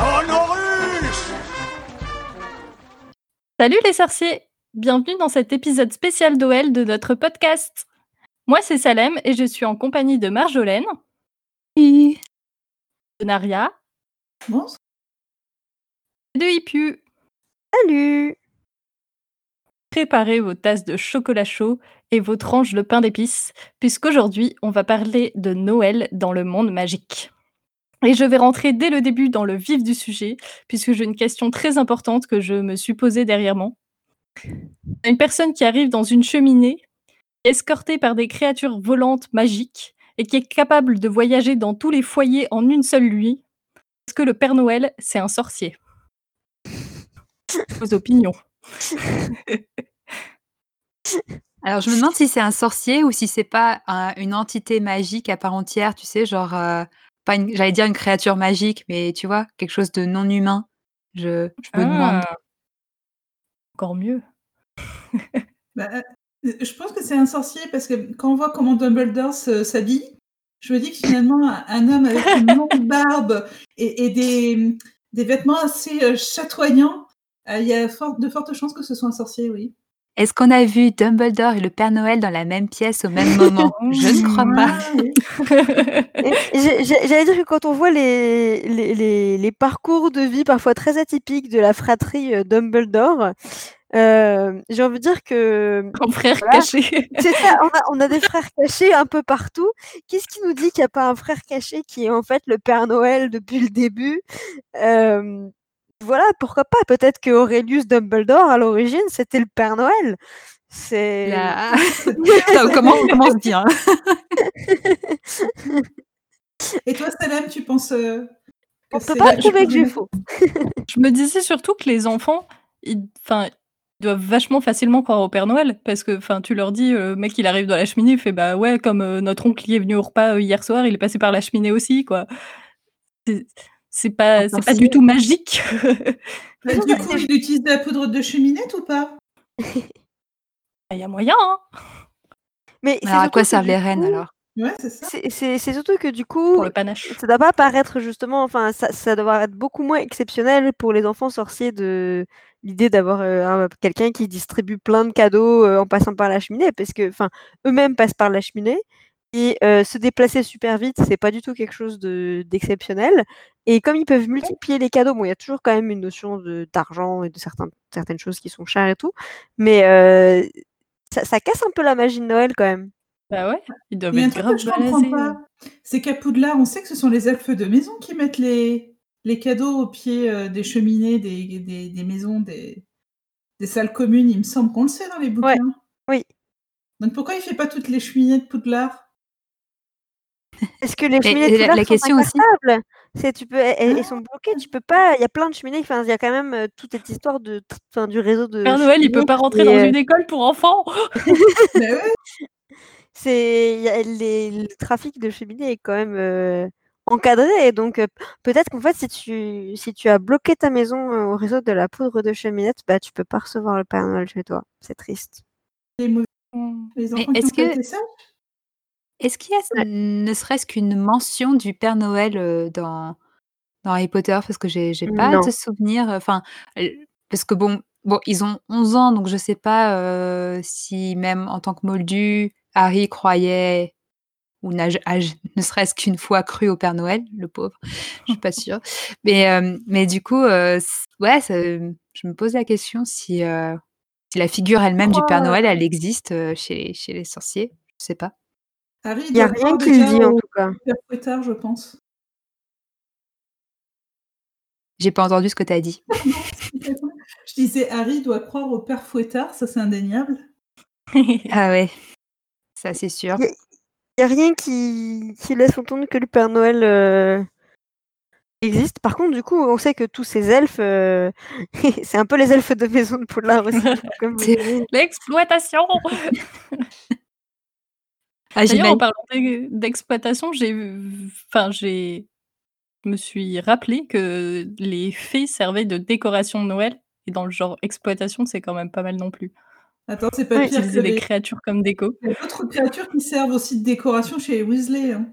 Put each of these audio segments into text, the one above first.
Sonorus Salut les sorciers Bienvenue dans cet épisode spécial d'OL de notre podcast. Moi c'est Salem et je suis en compagnie de Marjolaine, Oui. de Naria Bonsoir. de Hippu. Salut Préparez vos tasses de chocolat chaud et vos tranches de pain d'épices, puisqu'aujourd'hui on va parler de Noël dans le monde magique. Et je vais rentrer dès le début dans le vif du sujet, puisque j'ai une question très importante que je me suis posée derrière moi. Une personne qui arrive dans une cheminée, escortée par des créatures volantes magiques, et qui est capable de voyager dans tous les foyers en une seule nuit. Est-ce que le Père Noël, c'est un sorcier? Vos opinions. Alors, je me demande si c'est un sorcier ou si c'est pas un- une entité magique à part entière, tu sais, genre, euh, pas une- j'allais dire une créature magique, mais tu vois, quelque chose de non humain. Je, je me demande. Ah. Encore mieux. Bah, euh, je pense que c'est un sorcier parce que quand on voit comment Dumbledore se- s'habille, je me dis que finalement, un, un homme avec une longue barbe et, et des, des vêtements assez euh, chatoyants, euh, il y a fort- de fortes chances que ce soit un sorcier, oui. Est-ce qu'on a vu Dumbledore et le Père Noël dans la même pièce au même moment? Je ne crois pas. J'allais dire que quand on voit les, les, les- les parcours de vie parfois très atypiques de la fratrie euh, Dumbledore, euh, j'ai envie de dire que En frère Voilà. caché. c'est ça, on a, on a des frères cachés un peu partout. Qu'est-ce qui nous dit qu'il n'y a pas un frère caché qui est en fait le Père Noël depuis le début? Euh, Voilà, pourquoi pas? Peut-être que Aurelius Dumbledore, à l'origine, c'était le Père Noël. C'est... La- comment, comment on se hein Et toi, Salem, tu penses euh, que On peut pas prouver que j'ai faux. Je me disais surtout que les enfants, ils, enfin, ils doivent vachement facilement croire au Père Noël parce que, enfin, tu leur dis, euh, le mec, il arrive dans la cheminée, il fait bah ouais, comme euh, notre oncle est venu au repas euh, hier soir, il est passé par la cheminée aussi, quoi. C'est- pas, c'est pas du tout magique. Bah, du coup, il utilise de la poudre de cheminette ou pas? Il y a moyen, hein. Mais c'est Alors, à quoi servent les reines coup, alors? Ouais, c'est ça. c'est- C'est c'est surtout que du coup, pour le panache. ça doit pas paraître justement, enfin, ça, ça doit être beaucoup moins exceptionnel pour les enfants sorciers de l'idée d'avoir euh, un- quelqu'un qui distribue plein de cadeaux euh, en passant par la cheminée, parce que, enfin, eux-mêmes passent par la cheminée et euh, se déplacer super vite, c'est pas du tout quelque chose de d'exceptionnel. Et comme ils peuvent multiplier les cadeaux, bon, il y a toujours quand même une notion de d'argent et de certains, certaines choses qui sont chères et tout, mais euh, ça, ça casse un peu la magie de Noël quand même. Bah ouais, ils doivent Il y a être grave que je comprends pas, c'est qu'à Poudlard, on sait que ce sont les elfes de maison qui mettent les, les cadeaux au pied euh, des cheminées, des, des, des maisons, des, des salles communes. Il me semble qu'on le sait dans les bouquins. oui. Donc pourquoi il fait pas toutes les cheminées de Poudlard? Est-ce que les cheminées de la- la sont question aussi- C'est tu peux, elles, elles sont bloquées. Tu peux pas. Il y a plein de cheminées. Enfin, il y a quand même toute cette histoire de, enfin, du réseau de. Père Noël, il peut pas rentrer dans euh, une école pour enfants? Bah C'est les, le trafic de cheminées est quand même euh, encadré. Et donc euh, peut-être qu'en fait, si tu si tu as bloqué ta maison au réseau de la poudre de cheminette, bah tu peux pas recevoir le Père Noël chez toi. C'est triste. les, Hmm. les Mais enfants qui est-ce que- sages? Est-ce qu'il y a ne serait-ce qu'une mention du Père Noël dans, dans Harry Potter? Parce que j'ai j'ai pas Non. de souvenir. Enfin, parce que bon, bon, ils ont 11 ans, donc je sais pas si même en tant que moldu, Harry croyait ou n'a a- ne serait-ce qu'une fois cru au Père Noël, le pauvre. Je suis pas sûre. Mais, mais du coup, ouais, je me pose la question si, si la figure elle-même du Père crois, Noël, elle existe chez, les- chez les sorciers. Je sais pas. Harry Il y a rien croire qui le déjà dit en tout cas. Père Fouettard, je pense. J'ai pas entendu ce que tu as dit. Je disais, Harry doit croire au Père Fouettard, ça c'est indéniable. Ah ouais, ça c'est sûr. Il y a rien qui, qui laisse entendre que le Père Noël euh, existe. Par contre, du coup, on sait que tous ces elfes, euh, c'est un peu les elfes de maison de Poudlard aussi. L'exploitation. Ah, D'ailleurs, en parlant d'e- d'exploitation, j'ai, enfin, j'ai, je me suis rappelé que les fées servaient de décoration de Noël. Et dans le genre exploitation, c'est quand même pas mal non plus. Attends, c'est pas Oui, pire que Utiliser des les... créatures comme déco. il y a d'autres créatures qui servent aussi de décoration chez les Weasley. hein.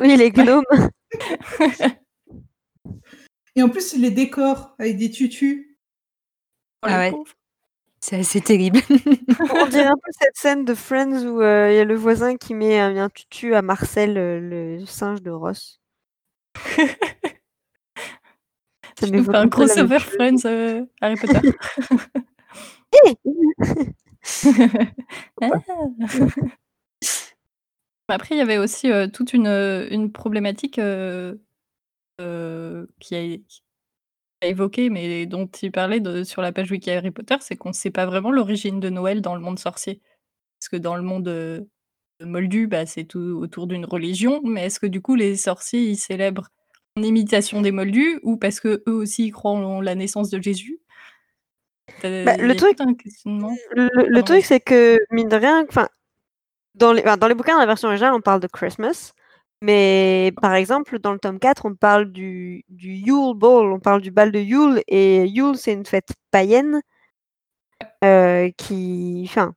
Oui, les gnomes. Et en plus, ils les décorent avec des tutus. Oh, Ah les ouais. pauvres. C'est assez terrible. On dirait un peu cette scène de Friends où euh, il y a le voisin qui met un, un tutu à Marcel, euh, le singe de Ross. Ça nous fais un crossover. Friends euh, Harry Potter. Ah. Après, il y avait aussi toute une, une problématique qui, a, a évoqué, mais dont il parlait de- sur la page wiki Harry Potter, c'est qu'on ne sait pas vraiment l'origine de Noël dans le monde sorcier. Parce que dans le monde euh, moldu, bah, c'est tout autour d'une religion, mais est-ce que du coup les sorciers ils célèbrent en imitation des moldus ou parce que eux aussi ils croient en la naissance de Jésus? Bah, le truc-. Le, truc, c'est que, mine de rien, enfin, dans les, dans les bouquins, dans la version originale, on parle de Christmas. Mais par exemple, dans le tome 4, on parle du, du Yule Ball, on parle du bal de Yule. Et Yule, c'est une fête païenne euh, qui, enfin,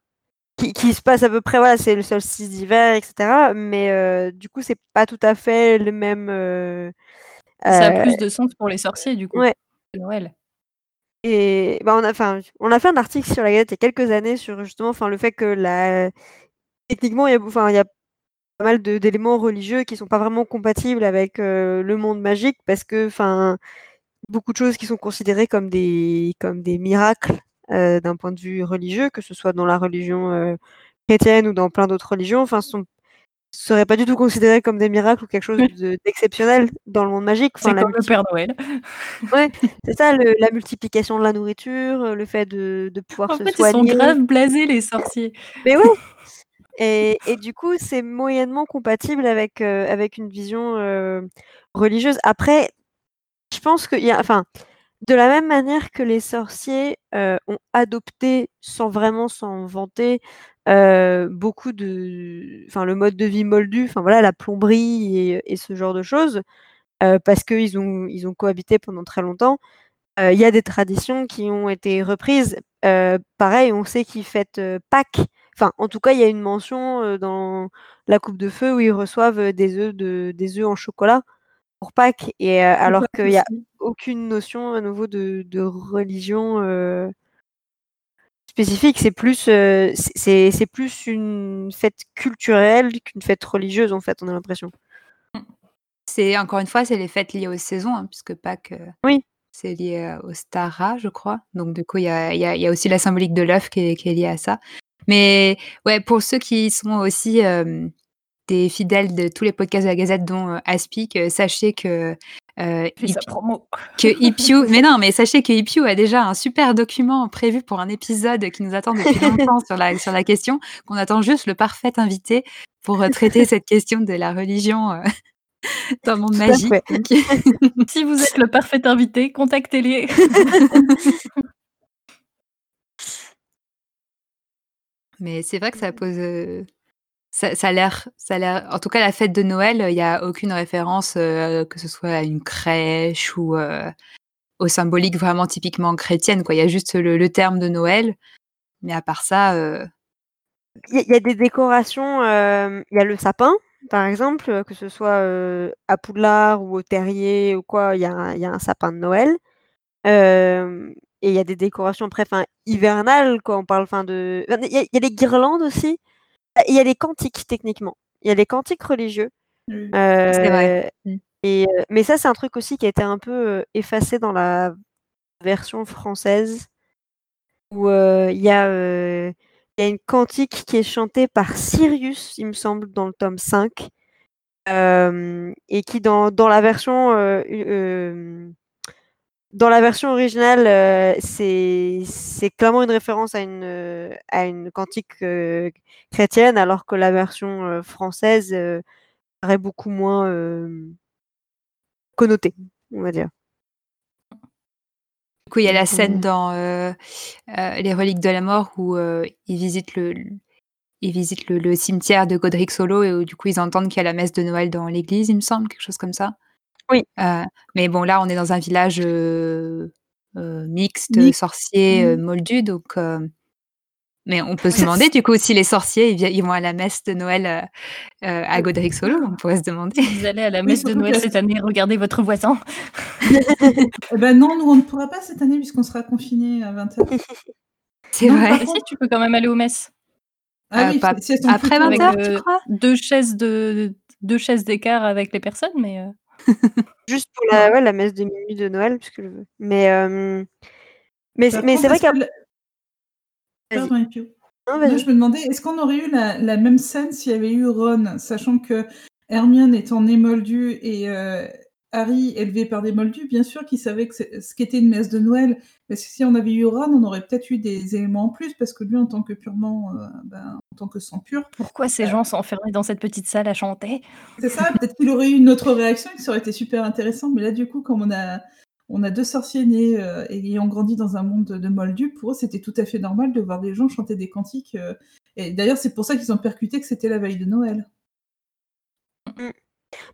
qui, qui se passe à peu près, voilà, c'est le solstice d'hiver, etc. Mais euh, du coup, c'est pas tout à fait le même. euh, Ça a euh, plus de sens pour les sorciers du coup. ouais. Noël. Et bah, on, a, on a fait un article sur la Gazette il y a quelques années sur justement le fait que la... techniquement, il y a, y a pas mal d'éléments religieux qui sont pas vraiment compatibles avec euh, le monde magique parce que enfin, beaucoup de choses qui sont considérées comme des, comme des miracles euh, d'un point de vue religieux, que ce soit dans la religion euh, chrétienne ou dans plein d'autres religions, enfin, sont seraient pas du tout considérées comme des miracles ou quelque chose de- d'exceptionnel dans le monde magique. Enfin, C'est comme le Père Noël. c'est ça, le- la multiplication de la nourriture, le fait de, de pouvoir En se fait, ils sont soigner. grave blasés les sorciers. Mais ouais. Et, du coup, c'est moyennement compatible avec, euh, avec une vision euh, religieuse. Après, je pense qu'il y a, enfin, de la même manière que les sorciers euh, ont adopté, sans vraiment s'en vanter, beaucoup de, enfin, le mode de vie moldu, enfin voilà, la plomberie et, ce genre de choses, parce qu'ils ont, ils ont cohabité pendant très longtemps. Il y a des traditions qui ont été reprises. Pareil, on sait qu'ils fêtent Pâques. Enfin, en tout cas, il y a une mention dans la coupe de feu où ils reçoivent des œufs de, des œufs en chocolat pour Pâques. Et alors qu'il n'y a aucune notion à nouveau de, de religion euh, spécifique. C'est plus, euh, c'est- une fête culturelle qu'une fête religieuse, en fait, on a l'impression. C'est encore une fois, c'est les fêtes liées aux saisons, hein, puisque Pâques, euh, Oui. c'est lié au Stara, je crois. Donc du coup, il y a, y y aussi la symbolique de l'œuf qui est liée à ça. Mais ouais, pour ceux qui sont aussi euh, des fidèles de tous les podcasts de la Gazette, dont euh, Aspic, euh, sachez que euh, Ip- que Ipiu, mais non, mais sachez que Ipiu a déjà un super document prévu pour un épisode qui nous attend depuis longtemps sur la, sur la question, qu'on attend juste le parfait invité pour traiter cette question de la religion dans le monde magique. Si vous êtes le parfait invité, contactez-les. Mais c'est vrai que ça pose. euh, ça, ça a l'air, ça a l'air. En tout cas, la fête de Noël, il n'y a aucune référence, euh, que ce soit à une crèche ou euh, au symbolique vraiment typiquement chrétienne. Quoi. Il y a juste le, le terme de Noël. Mais à part ça, Il y, a- il y a des décorations, il y a le sapin, par exemple, que ce soit à Poudlard ou au Terrier ou quoi, il y, a un- il y a un sapin de Noël. Euh, et il y a des décorations après, enfin, hivernales, quoi. On parle, enfin, de. Il y, a, il y a des guirlandes aussi. Ah, Il y a des cantiques, techniquement. Il y a des cantiques religieux. Oui. C'est vrai. Euh, Mm. et, euh, mais ça, c'est un truc aussi qui a été un peu euh, effacé dans la version française, où euh, il y a. euh, y a une cantique qui est chantée par Sirius, il me semble, dans le tome 5. euh, et qui, dans, dans la version. Dans la version originale, euh, c'est clairement une référence à une, euh, à une cantique euh, chrétienne, alors que la version française paraît beaucoup moins connotée, on va dire. du coup, il y a la scène dans Les Reliques de la Mort où ils visitent le. Ils visitent le, le cimetière de Godric Solo et où du coup ils entendent qu'il y a la messe de Noël dans l'église, il me semble, quelque chose comme ça. Oui. Euh, mais bon, là, on est dans un village euh, euh, mixte, Mixte. sorcier, euh, Mhm. moldu, donc euh, Mais on peut se demander du coup si les sorciers ils, ils vont à la messe de Noël à Godric Solo, on pourrait se demander. Vous allez à la messe de Noël cette année, regardez votre voisin. eh ben non, nous on ne pourra pas cette année puisqu'on sera confinés à 20h. C'est vrai. Si, tu peux quand même aller aux messes. Ah Euh, oui, pas- si elles sont après 20 heures, tu crois? deux chaises de deux chaises d'écart avec les personnes, mais euh, Juste pour la, ouais, la messe de minuit de Noël, puisque je veux. Mais, euh, mais, Par mais c'est vrai qu'à. que. Non, Moi, je me demandais, est-ce qu'on aurait eu la, la même scène s'il y avait eu Ron, sachant que Hermione étant née moldue et euh, Harry élevé par des moldus, bien sûr qu'il savait que ce qu'était une messe de Noël. Parce que si on avait eu Ron, on aurait peut-être eu des éléments en plus, parce que lui, en tant que purement, euh, ben, en tant que sang pur, pourquoi ces gens sont enfermés dans cette petite salle à chanter? C'est ça, peut-être qu'il aurait eu une autre réaction, et que ça aurait été super intéressant. Mais là, du coup, comme on a, on a deux sorciers nés euh, et ayant grandi dans un monde de moldus, pour eux, c'était tout à fait normal de voir des gens chanter des cantiques. euh, et d'ailleurs, c'est pour ça qu'ils ont percuté que c'était la veille de Noël.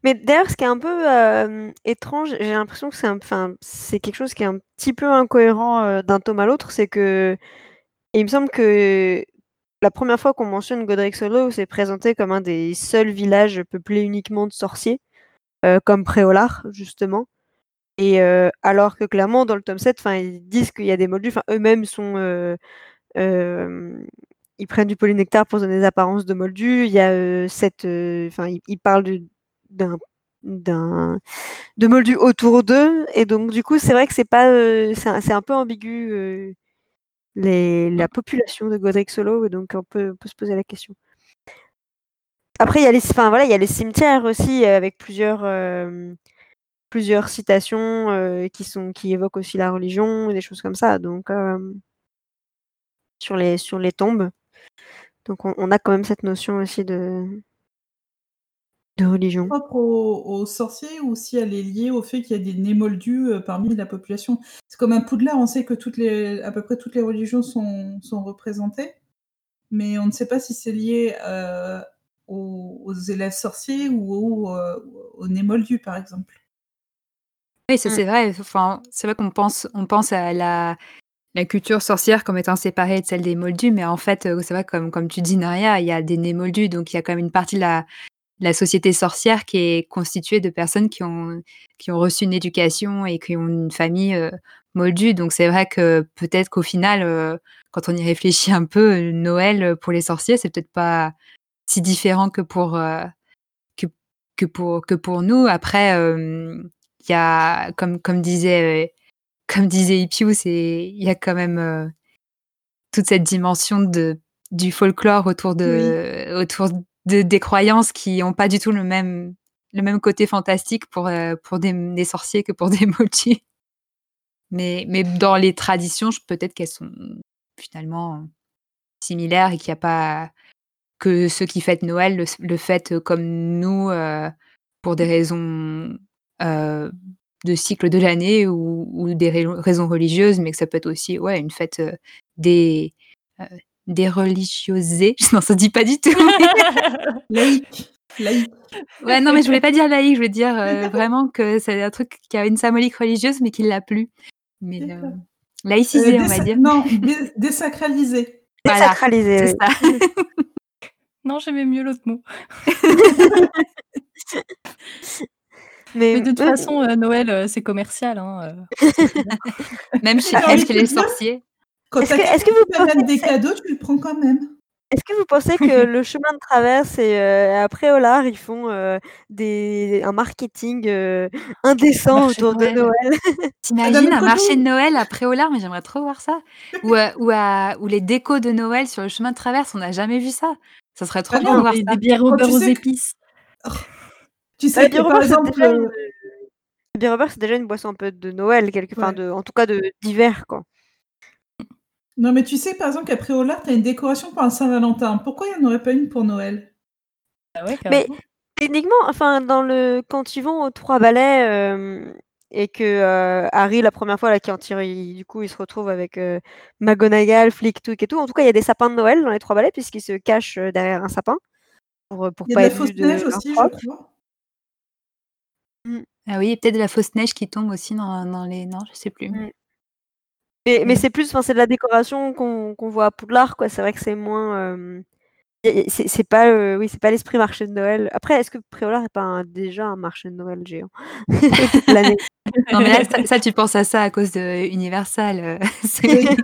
Mais d'ailleurs, ce qui est un peu étrange, j'ai l'impression que c'est enfin, c'est quelque chose qui est un petit peu incohérent d'un tome à l'autre, c'est que il me semble que la première fois qu'on mentionne Godric Solo, c'est présenté comme un des seuls villages peuplés uniquement de sorciers, comme Préolard, justement. Et alors que clairement, dans le tome 7, enfin, ils disent qu'il y a des moldus, enfin, eux-mêmes sont. ils prennent du polynectar pour donner des apparences de moldus. Il y a euh, cette. Enfin, ils parlent de- d'un d'un de moldus autour d'eux. Et donc du coup c'est vrai que c'est pas euh, c'est un, peu ambigu euh, les, la population de Godric Solo. Et donc on peut, on peut se poser la question. Après il y a les enfin voilà il y a les cimetières aussi euh, avec plusieurs euh, plusieurs citations qui sont qui évoquent aussi la religion et des choses comme ça. Donc sur les sur les tombes. Donc on, on a quand même cette notion aussi de de religion propre aux, aux sorciers ou si elle est liée au fait qu'il y a des nés moldus euh, parmi la population. C'est comme un Poudlard, on sait que toutes les, à peu près toutes les religions sont, sont représentées, mais on ne sait pas si c'est lié euh, aux, aux élèves sorciers ou aux, euh, aux nés moldus, par exemple. Oui, ça Mm. c'est vrai. Enfin, c'est vrai qu'on pense, on pense à la, la culture sorcière comme étant séparée de celle des moldus, mais en fait, euh, c'est vrai, comme, comme tu dis, Naria, il y a des nés moldus, donc il y a quand même une partie de la, la société sorcière qui est constituée de personnes qui ont, qui ont reçu une éducation et qui ont une famille euh, moldue. Donc c'est vrai que peut-être qu'au final, euh, quand on y réfléchit un peu, euh, Noël pour les sorciers, c'est peut-être pas si différent que pour, euh, que, que pour, que pour nous. Après, il y a, comme, comme disait, comme disait Ipiu, c'est, il y a quand même toute cette dimension de, du folklore autour de, autour de, des croyances qui n'ont pas du tout le même, le même côté fantastique pour, euh, pour des, sorciers que pour des mochi. Mais, mais dans les traditions, peut-être qu'elles sont finalement similaires et qu'il n'y a pas que ceux qui fêtent Noël le, le fêtent comme nous euh, pour des raisons euh, de cycle de l'année ou, ou des ra- raisons religieuses, mais que ça peut être aussi ouais, une fête des, des religiosés. Non, ça se dit pas du tout. Laïque. Laïque. ouais, non, mais je voulais pas dire laïque, je voulais dire euh, vraiment que c'est un truc qui a une symbolique religieuse, mais qui l'a plus. Mais euh, laïcisé, Euh, on va dire. Non, dé- désacralisé. Voilà, Désacralisé, c'est oui. ça. non, j'aimais mieux l'autre mot. Mais, Mais de toute ouais, façon, euh, Noël, euh, c'est commercial. Hein, euh. Même chez, les sorciers. Quand Est-ce que- vous des cadeaux, tu le prends quand même. Est-ce que vous pensez que le chemin de traverse et euh, après Olar, ils font euh, des, un marketing euh, indécent autour de Noël. Noël? T'imagines un marché de Noël à Préolard, mais j'aimerais trop voir ça. Ou, euh, ou, à- ou les décos de Noël sur le chemin de traverse, on n'a jamais vu ça. Ça serait trop Ah bien non, de voir des, ça. des bières tu beurre aux sais que- épices. Tu Bah, sais le que, par beurre, c'est exemple, déjà une- le bière au beurre, c'est déjà une boisson un peu de Noël, quelque... enfin, de, en tout cas de d'hiver, quoi. Non, mais tu sais, par exemple, qu'à Préolard, tu as une décoration pour un Saint-Valentin. Pourquoi il n'y en aurait pas une pour Noël? Ah ouais, Mais techniquement, enfin, dans le quand ils vont aux Trois Balais euh, et que euh, Harry, la première fois, là, quand il, du coup, il se retrouve avec euh, McGonagall, Flicktook et tout, en tout cas, il y a des sapins de Noël dans les Trois Balais puisqu'ils se cachent euh, derrière un sapin pour, pour Il y a pas de la fausse de aussi, je crois. Ah oui, peut-être de la fausse neige qui tombe aussi dans, dans les. Non, je sais plus. Mm. Mais, mais Mmh. c'est plus, enfin, c'est de la décoration qu'on voit à Poudlard, quoi. C'est vrai que c'est moins. euh, c'est pas, euh, oui, c'est pas l'esprit marché de Noël. Après, est-ce que Préolard est pas un- déjà un marché de Noël géant? L'année Non, mais là, ça, ça, tu penses à ça à cause de Universal. euh, c'est-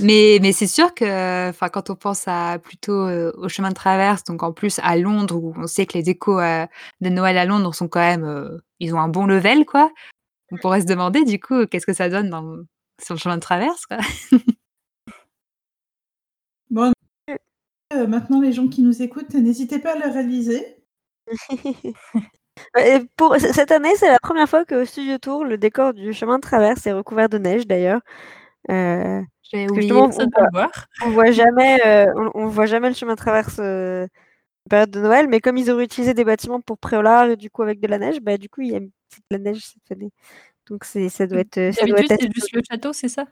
mais mais c'est sûr que enfin, quand on pense à plutôt euh, au chemin de traverse, donc en plus à Londres, où on sait que les décos euh, de Noël à Londres sont quand même. euh, ils ont un bon level, quoi. On pourrait se demander, du coup, qu'est-ce que ça donne dans, sur le chemin de traverse, quoi. Bon, euh, maintenant, les gens qui nous écoutent, n'hésitez pas à le réaliser. Et pour cette année, c'est la première fois que au Studio Tour, le décor du chemin de traverse est recouvert de neige, d'ailleurs. Euh, on voit, le voir. on voit jamais, euh, on, on voit jamais le chemin de traverse euh, période de Noël, mais comme ils auraient utilisé des bâtiments pour Préolard et du coup avec de la neige, bah du coup il y a une petite la neige cette année. Donc c'est ça doit être, ça doit être c'est juste le château, c'est ça?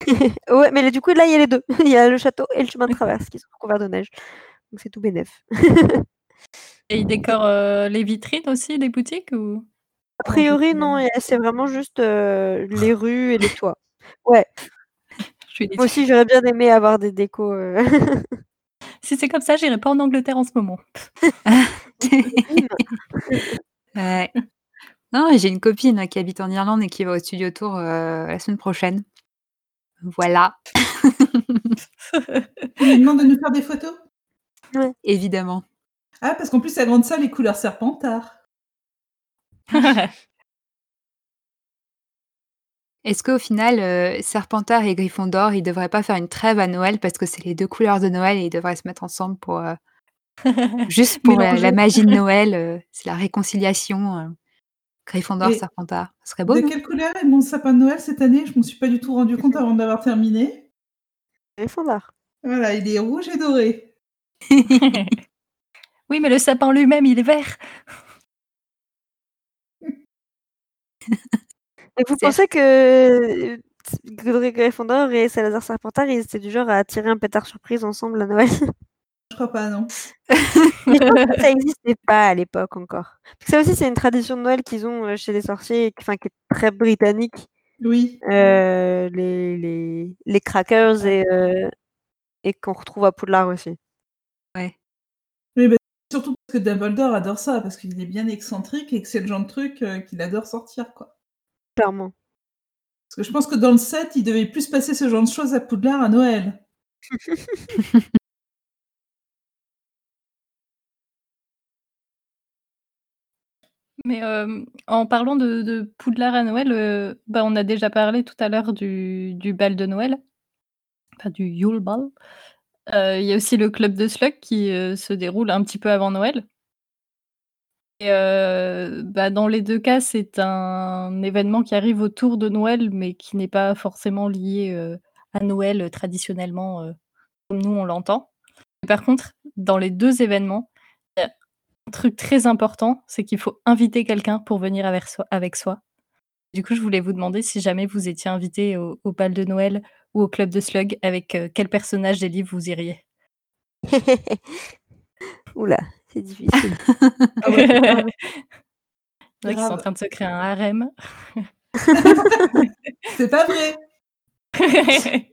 Ouais, mais du coup, là, il y a les deux. Il y a le château et le chemin de traverse qui sont recouverts de neige. Donc c'est tout bénef. Et ils décorent euh, les vitrines aussi des boutiques ou? A priori, non, c'est vraiment juste euh, les rues et les toits. Ouais, moi aussi, j'aurais bien aimé avoir des décos. euh, Si c'est comme ça, j'irai pas en Angleterre en ce moment. Ouais. Non, j'ai une copine là, qui habite en Irlande et qui va au studio tour euh, la semaine prochaine. Voilà, Tu lui demandes de nous faire des photos? Évidemment. Ah, parce qu'en plus, elle grande ça les couleurs serpentard. Est-ce qu'au final, euh, Serpentard et Gryffondor, ils devraient pas faire une trêve à Noël parce que c'est les deux couleurs de Noël et ils devraient se mettre ensemble pour euh, juste pour la, Mélanger. la magie de Noël, euh, c'est la réconciliation. euh, Gryffondor, Et Serpentard, ce serait beau. de quelle couleur est mon sapin de Noël cette année? Je m'en suis pas du tout rendu compte avant d'avoir terminé. Gryffondor. Voilà, il est rouge et doré. oui, mais le sapin lui-même, il est vert. Et vous pensez que euh, Godric Gryffondor et Salazar Serpentard, ils étaient du genre à tirer un pétard surprise ensemble à Noël? Je crois pas, non. Ça n'existait pas à l'époque encore. Parce que ça aussi, c'est une tradition de Noël qu'ils ont euh, chez les sorciers, enfin, qui est très britannique. Oui. Euh, les, les, les crackers et, euh, et qu'on retrouve à Poudlard aussi. Mais bah, surtout parce que Dumbledore adore ça, parce qu'il est bien excentrique et que c'est le genre de truc euh, qu'il adore sortir, quoi. Clairement. Parce que je pense que dans le set, il devait plus passer ce genre de choses à Poudlard à Noël. Mais euh, en parlant de, de Poudlard à Noël, euh, bah, on a déjà parlé tout à l'heure du, du bal de Noël, enfin du Yule Ball. Euh, Il y a aussi le club de Slug qui euh, se déroule un petit peu avant Noël. Et euh, bah, dans les deux cas, c'est un événement qui arrive autour de Noël, mais qui n'est pas forcément lié euh, à Noël euh, traditionnellement, comme nous on l'entend. Par contre, dans les deux événements, il y a un truc très important, c'est qu'il faut inviter quelqu'un pour venir avec soi. Du coup, je voulais vous demander si jamais vous étiez invité au, au bal de Noël ou au club de Slug, avec quel personnage des livres vous iriez? Oula, c'est difficile. Ah ouais, c'est vrai sont en train de se créer un harem. C'est pas vrai.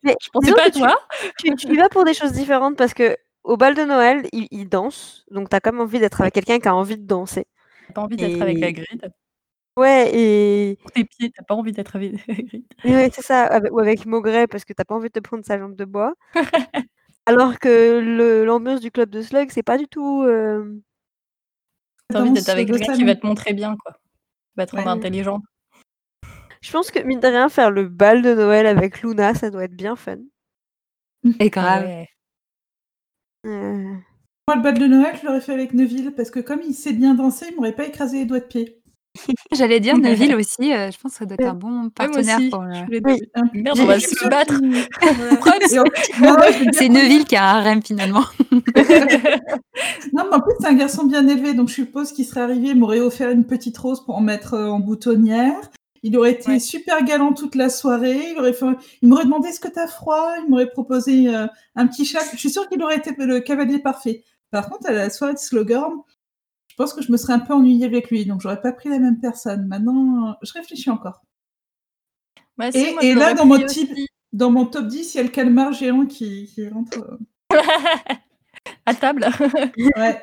Mais je pensais pas que toi. tu, tu y vas pour des choses différentes parce que au bal de Noël, ils, ils dansent. Donc, tu as quand même envie d'être avec quelqu'un qui a envie de danser. T'as pas envie d'être avec Et- Hagrid. Ouais, et, Pour tes pieds, t'as pas envie d'être avec Hagrid. et ouais, c'est ça. avec- ou avec Maugret parce que t'as pas envie de te prendre sa jambe de bois. Alors que le- l'ambiance du club de Slug, c'est pas du tout. euh, T'as envie d'être avec quelqu'un qui va te montrer bien, quoi. Qui va te rendre Ouais. intelligent. Je pense que mine de rien, faire le bal de Noël avec Luna, ça doit être bien fun. Et Ah grave. ouais. Euh, Moi, le bal de Noël, je l'aurais fait avec Neville, parce que comme il sait bien danser, il m'aurait pas écrasé les doigts de pied. J'allais dire Neville aussi, euh, je pense que ça doit être un bon partenaire aussi, pour le- Oui. Merde, on va se battre. C'est Neville qui a un harem finalement. Non, mais en plus, c'est un garçon bien élevé, donc je suppose qu'il serait arrivé, il m'aurait offert une petite rose pour en mettre euh, en boutonnière. Il aurait été Ouais. super galant toute la soirée. Il, aurait fait... il m'aurait demandé est-ce que t'as froid? Il m'aurait proposé euh, un petit chat. Je suis sûre qu'il aurait été le cavalier parfait. Par contre, à la soirée de Slughorn, je pense que je me serais un peu ennuyée avec lui, donc j'aurais pas pris la même personne. Maintenant, je réfléchis encore. Bah, si, Et, moi, et je là, dans mon, type, dans mon top 10, il y a le calmar géant qui, qui rentre. euh. À table. Ouais.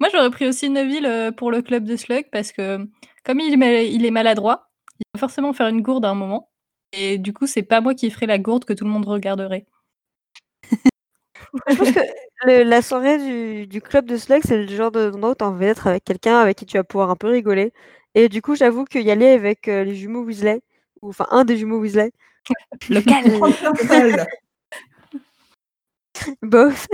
Moi, j'aurais pris aussi Neville euh, pour le club de Slug parce que comme il est, mal- il est maladroit, il va forcément faire une gourde à un moment. Et du coup, c'est pas moi qui ferai la gourde que tout le monde regarderait. Je pense que le- la soirée du, du club de Slug, c'est le genre d'endroit où tu as envie d'être avec quelqu'un avec qui tu vas pouvoir un peu rigoler. Et du coup, j'avoue qu'il y aller avec euh, les jumeaux Weasley, ou enfin un des jumeaux Weasley, Local. bof.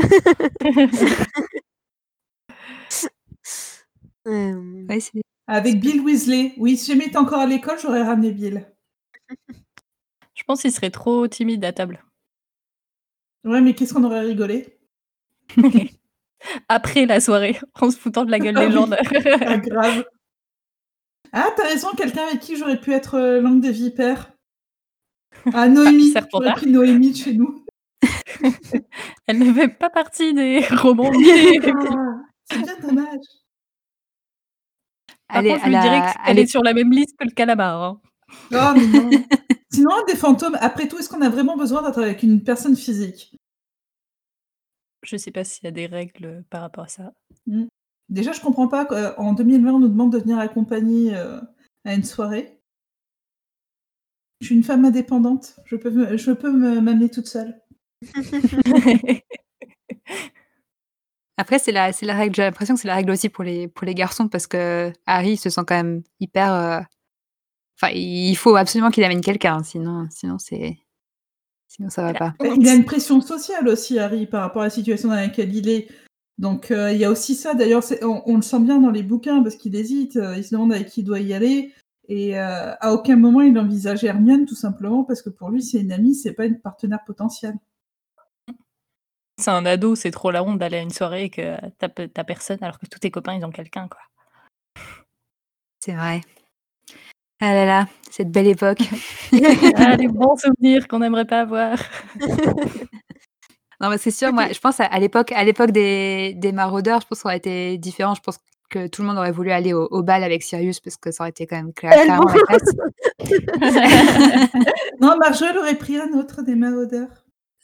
Euh, Ouais, c'est- Avec Bill Weasley. Oui, si jamais t'es encore à l'école, j'aurais ramené Bill. Je pense qu'il serait trop timide à table. Ouais, mais qu'est-ce qu'on aurait rigolé? Après la soirée, en se foutant de la gueule Ah des gens. Pas grave. Ah, t'as raison, quelqu'un avec qui j'aurais pu être euh, langue des vipères. Ah, Noémie. J'aurais pris Noémie de chez nous. Elle ne fait pas partie des romans. Ah, c'est bien dommage. Par Allez, contre, je à lui la- dirais qu'elle est sur la même liste que le calamar. hein. Oh, mais non. Sinon, des fantômes, après tout, est-ce qu'on a vraiment besoin d'être avec une personne physique? Je sais pas s'il y a des règles par rapport à ça. Déjà, je comprends pas qu'en 2020, on nous demande de venir accompagner euh, à une soirée. Je suis une femme indépendante. Je peux, me- je peux me- m'amener toute seule. Après, c'est la, c'est la règle. J'ai l'impression que c'est la règle aussi pour les, pour les garçons parce que Harry se sent quand même hyper. euh, Enfin, il faut absolument qu'il amène quelqu'un, sinon, sinon c'est, sinon ça va pas. Il a une pression sociale aussi, Harry, par rapport à la situation dans laquelle il est. Donc, euh, il y a aussi ça. D'ailleurs, on, on le sent bien dans les bouquins parce qu'il hésite. euh, il se demande avec qui il doit y aller. Et euh, à aucun moment, il envisage Hermione, tout simplement, parce que pour lui, c'est une amie, c'est pas une partenaire potentielle. C'est un ado, c'est trop la honte d'aller à une soirée et que t'as personne alors que tous tes copains ils ont quelqu'un quoi. C'est vrai. Ah là là, cette belle époque. ah, les bons souvenirs qu'on n'aimerait pas avoir. Non, mais c'est sûr, moi, je pense à, à l'époque, à l'époque des, des maraudeurs, je pense que ça aurait été différent. Je pense que tout le monde aurait voulu aller au, au bal avec Sirius parce que ça aurait été quand même cla- Tellement. clairement la classe. Non, Marjol aurait pris un autre des maraudeurs.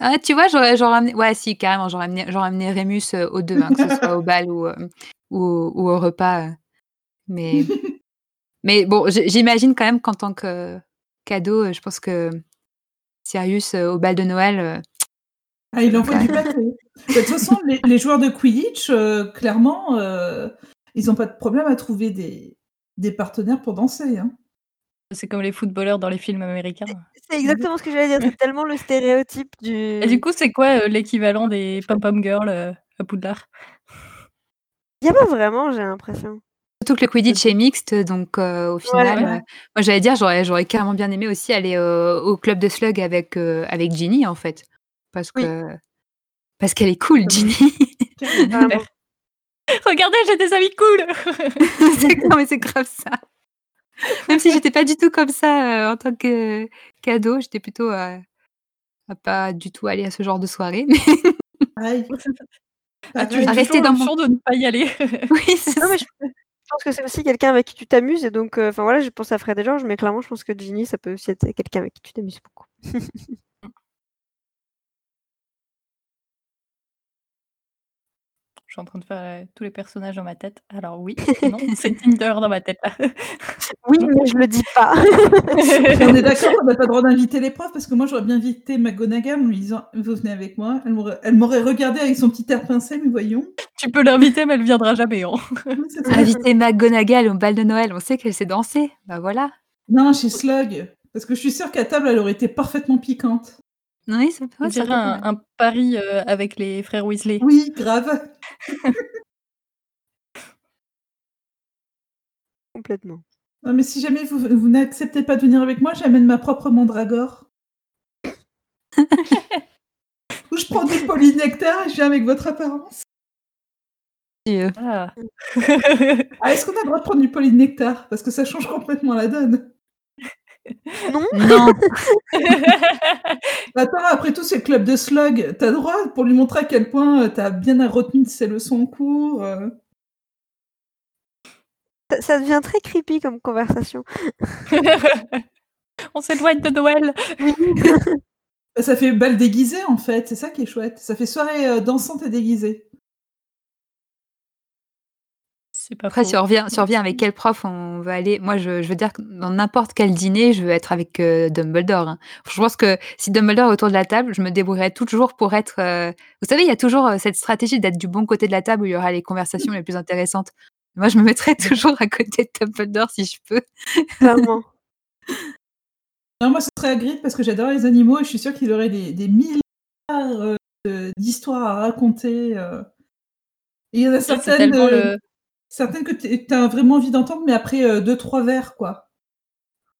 Ah, tu vois, j'aurais, j'aurais amené, ouais, si, carrément, j'aurais amené, j'aurais amené Rémus euh, aux deux, hein, que ce soit au bal ou, euh, ou, au- ou au repas. euh. Mais, mais bon, j'imagine quand même qu'en tant que cadeau, euh, je pense que Sirius euh, au bal de Noël, euh, Ah, il envoie du pâté. De toute façon, les, les joueurs de Quidditch, euh, clairement, euh, ils n'ont pas de problème à trouver des, des partenaires pour danser. Hein. C'est comme les footballeurs dans les films américains. C'est exactement ce que j'allais dire. C'est tellement le stéréotype du. Et du coup, c'est quoi euh, l'équivalent des pom-pom girls euh, à Poudlard? Il n'y a pas vraiment, j'ai l'impression. Surtout que le Quidditch est mixte, donc euh, au final, ouais. euh, moi j'allais dire, j'aurais, j'aurais carrément bien aimé aussi aller euh, au club de Slug avec, euh, avec Ginny, en fait. Parce Oui. que. Parce qu'elle est cool, Ginny. Regardez, j'ai des amis cool c'est, non, mais c'est grave ça. Même si j'étais pas du tout comme ça euh, en tant que cadeau, j'étais plutôt à pas du tout aller à ce genre de soirée. Mais Aïe. Ah, tu Restez toujours dans mon- l'option de ne pas y aller. oui, c'est Non, ça. je pense que c'est aussi quelqu'un avec qui tu t'amuses. Et donc, euh, enfin voilà, je pense à Fred et George, mais clairement, je pense que Ginny, ça peut aussi être quelqu'un avec qui tu t'amuses beaucoup. suis en train de faire euh, tous les personnages dans ma tête. Alors oui, non, c'est Tinder dans ma tête là. Oui, mais je le dis pas. On est d'accord qu'on n'a pas le droit d'inviter les profs parce que moi j'aurais bien invité McGonagall en lui disant Vous venez avec moi. Elle m'aurait- Elle m'aurait regardé avec son petit air pincé, mais voyons. tu peux l'inviter, mais elle viendra jamais. hein. Inviter McGonagall au bal de Noël, on sait qu'elle sait danser. Bah voilà. Non, chez Slug. Parce que je suis sûre qu'à table, elle aurait été parfaitement piquante. Oui, ça, On ouais, ça dirait peut être un, pas mal. un pari euh, avec les frères Weasley. Oui, grave. Complètement. Non, mais si jamais vous, vous n'acceptez pas de venir avec moi, j'amène ma propre mandragore. Ou je prends du polynectar et je viens avec votre apparence. Ah. Ah, est-ce qu'on a le droit de prendre du polynectar? Parce que ça change complètement la donne. Non, Non, Attends, après tout, c'est le club de slug. T'as le droit pour lui montrer à quel point euh, t'as bien retenu de ses leçons en cours. euh. ça, ça devient très creepy comme conversation. On s'éloigne de Noël. Ça fait bal déguisé en fait, c'est ça qui est chouette. Ça fait soirée, heu, dansante et déguisée. C'est pas Après, faux. si on revient si on revient avec quel prof on veut aller, moi je je veux dire que dans n'importe quel dîner, je veux être avec, heu, Dumbledore, hein. Je pense que si Dumbledore est autour de la table, je me débrouillerai toujours pour être, heu vous savez, il y a toujours, heu, cette stratégie d'être du bon côté de la table où il y aura les conversations les plus intéressantes. Moi, je me mettrai toujours à côté de Dumbledore si je peux. Clairement. Non, moi ce serait Hagrid parce que j'adore les animaux et je suis sûre qu'il aurait des des milliards, d'histoires à raconter. Et il y en a certaines, certaines que tu as vraiment envie d'entendre, mais après, heu, 2-3 verres, quoi.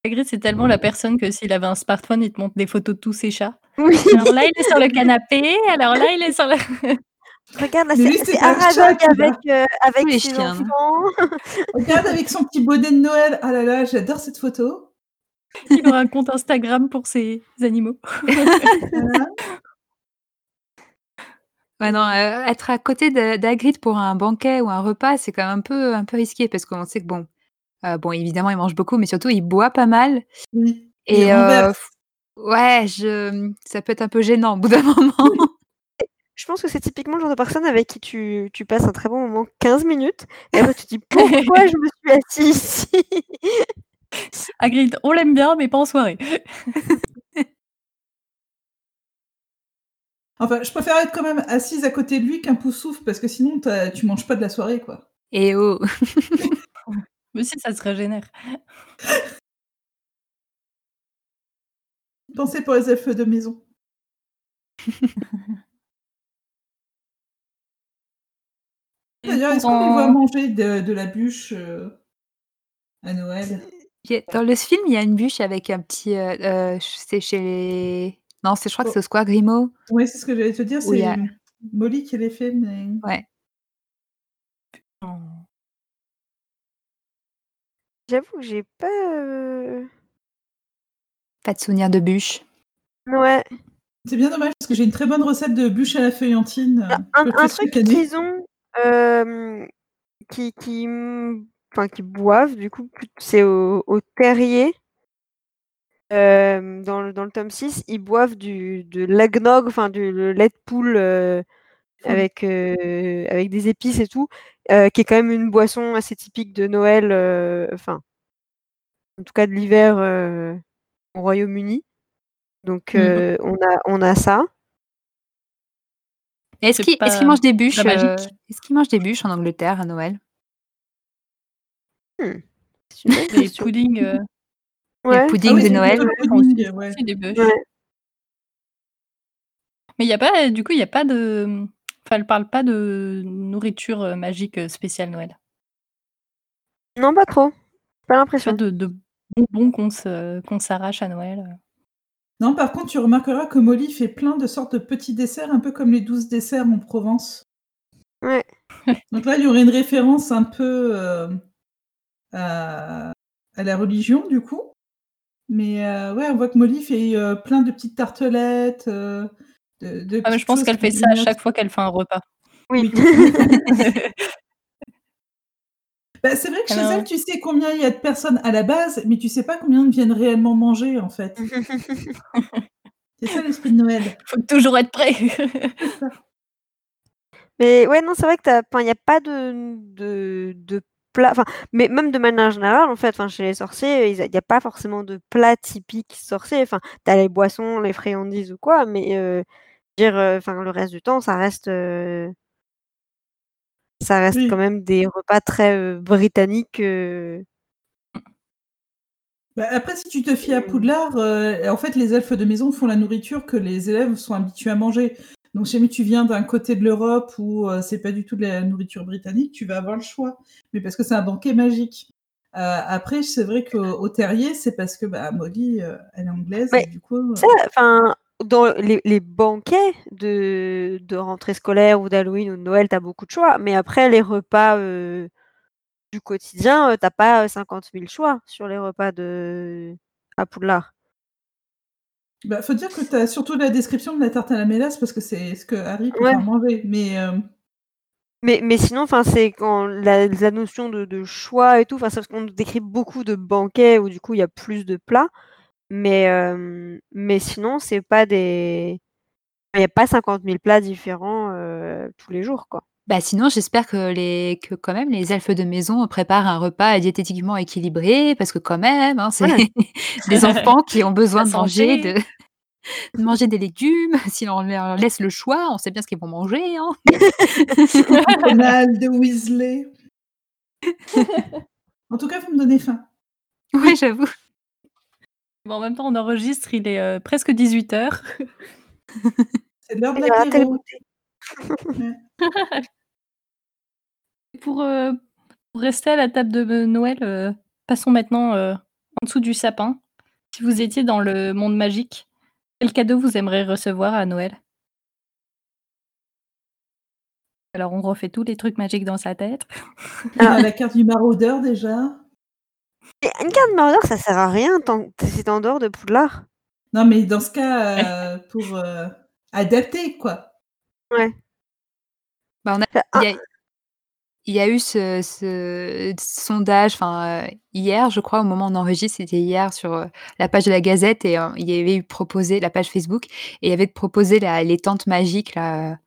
Hagrid, c'est tellement la personne que s'il avait un smartphone, il te montre des photos de tous ses chats. Oui. Alors là, il est sur le canapé, alors là, il est sur le Regarde là, c'est Aragog avec, les ses chiens, enfants. Regarde avec son petit bonnet de Noël. Ah là là, j'adore cette photo. il aura un compte Instagram pour ses animaux. Voilà. Ouais, non, heu, être à côté de d'Hagrid pour un banquet ou un repas, c'est quand même un peu un peu risqué parce qu'on sait que bon, heu, bon évidemment il mange beaucoup, mais surtout il boit pas mal Oui, il et heu, renverse. ouais, je mmh, ça peut être un peu gênant au bout d'un moment. Je pense que c'est typiquement le genre de personne avec qui tu tu passes un très bon moment 15 minutes et après tu te dis: «Pourquoi je me suis assis ici?» Hagrid, on l'aime bien, mais pas en soirée. Enfin, je préfère être quand même assise à côté de lui qu'un poussouf parce que sinon tu manges pas de la soirée, quoi. Eh oh! Mais si, ça serait génial. Pensez pour les elfes de maison. Et D'ailleurs, est-ce qu'on les voit manger de de la bûche, heu, à Noël? Dans le film, il y a une bûche avec un petit, heu, ch c'est chez les non, c'est je crois que c'est Oh. au Square Grimaud Ouais, c'est ce que j'allais te dire, c'est, a Molly qui les fait, mais ouais. J'avoue que j'ai pas, heu Pas de souvenir de bûche. Ouais. c'est bien dommage parce que j'ai une très bonne recette de bûche à la feuillantine, un fais truc qu'ils ont, hem, qui qui, enfin qu'ils boivent du coup, c'est au au Terrier. Hem, dans le dans le tome 6, ils boivent du de l'eggnog, enfin du le lait de poule, heu, Cool. avec, des épices et tout, qui est quand même une boisson assez typique de Noël, enfin en tout cas de l'hiver, au Royaume-Uni. Donc Mmh on a on a ça. Est-ce qu'ils qu'ils pas mangent des bûches, est-ce qu'ils mangent des bûches en Angleterre à Noël? Mmh, Les question. puddings, le Ouais, Ah oui, de Noël. le pudding, ouais. aussi des bûches. ouais. Mais il y a pas du coup, il y a pas de, enfin, elle parle pas de nourriture, heu, magique, heu, spéciale Noël? Non, pas trop, pas Pas l'impression. de de bonbons qu'on se qu'on s'arrache à Noël? Non, par contre, tu remarqueras que Molly fait plein de sortes de petits desserts, un peu comme les 12 desserts en Provence. Ouais. Donc là, il y aurait une référence un peu, à à la religion du coup. Mais heu, ouais, on voit que Molly fait, heu, plein de petites tartelettes, heu, de de Ah mais je pense qu'elle fait ça à chaque fois qu'elle fait un repas. Oui. Bah, c'est vrai que chez elle, tu sais combien il y a de personnes à la base, mais tu sais pas combien viennent réellement manger, en fait. C'est ça l'esprit de Noël. Faut toujours être prêt. C'est ça. Mais ouais, non, c'est vrai que il y a pas de, de de plat enfin, mais même de manière générale, en fait, enfin, chez les sorciers, a il y a pas forcément de plat typique sorcier. Enfin, tu as les boissons, les friandises ou quoi, mais heu, dire, heu, enfin, le reste du temps, ça reste, ça reste quand même des repas très, britanniques, Bah, après, si tu te fies à Poudlard, en fait, les elfes de maison font la nourriture que les élèves sont habitués à manger. Donc si tu viens d'un côté de l'Europe où, heu, c'est pas du tout de la nourriture britannique, tu vas avoir le choix. Mais parce que c'est un banquet magique. Heu, après, c'est vrai qu'au au Terrier, c'est parce que, bah, Molly, heu, elle est anglaise et du coup, heu ça, dans les les banquets de de rentrée scolaire ou d'Halloween ou de Noël, tu as beaucoup de choix, mais après les repas, du quotidien, heu, tu as pas, heu, 50 000 choix sur les repas de à Poudlard. Bah, faut dire que tu as surtout la description de la tarte à la mélasse parce que c'est ce que Harry préfère Ouais. manger. Mais, hem Mais mais sinon, enfin, c'est quand la la notion de de choix et tout, enfin, c'est parce qu'on nous décrit beaucoup de banquets où du coup il y a plus de plats, Mais, hem, mais sinon, c'est pas des il y a pas 50 000 plats différents, heu, tous les jours, quoi. Bah, sinon, j'espère que les que quand même les elfes de maison préparent un repas diététiquement équilibré parce que quand même, hein, c'est Voilà. des enfants qui ont besoin La de manger santé. de de manger des légumes. Si on leur laisse le choix, on sait bien ce qu'ils vont manger, hein. Donald Weasley. En tout cas, vous me donnez faim. Ouais, j'avoue. Bon, en même temps, on enregistre, il est, heu, presque 18:00. C'est l'heure de Il a raté le l'apéro. goûter. Pour, heu, pour rester à la table de Noël, heu, passons maintenant, heu, en dessous du sapin. Si vous étiez dans le monde magique, quel cadeau vous aimeriez recevoir à Noël? Alors on refait tous les trucs magiques dans sa tête. Il a la carte du maraudeur déjà. Une carte maraudeur, ça sert à rien tant que c'est en dehors de Poudlard. Non, mais dans ce cas, pour, adapter, quoi. Ouais. Bah, on a Enfin, il y a il y a eu ce ce sondage, enfin, heu, hier, je crois, au moment où on enregistre, c'était hier sur, heu, la page de la Gazette et heu, il y avait eu proposé la page Facebook et il y avait proposé la les tentes magiques là,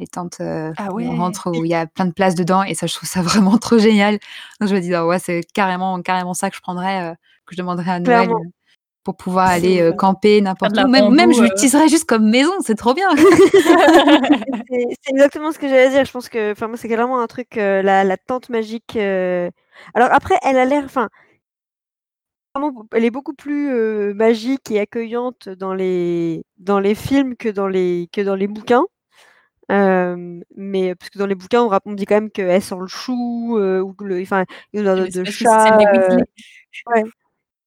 les tentes, Ah où on rentre, où il y a plein de places dedans et ça, je trouve ça vraiment trop génial. Donc je me dis: «Ah ouais, c'est carrément carrément ça que je prendrais, que je demanderais à Noël, Clairement. Pour pouvoir aller, vrai. camper n'importe où». Même même je heu l'utiliserais juste comme maison, c'est trop bien! C'est exactement ce que j'allais dire. Je pense que enfin moi, c'est clairement un truc, heu, la la tente magique, alors après, elle a l'air enfin elle est beaucoup plus, magique et accueillante dans les dans les films que dans les que dans les bouquins. Mais parce que dans les bouquins, on dit quand même qu'elle sent le chou, ou le enfin, une odeur de de chat,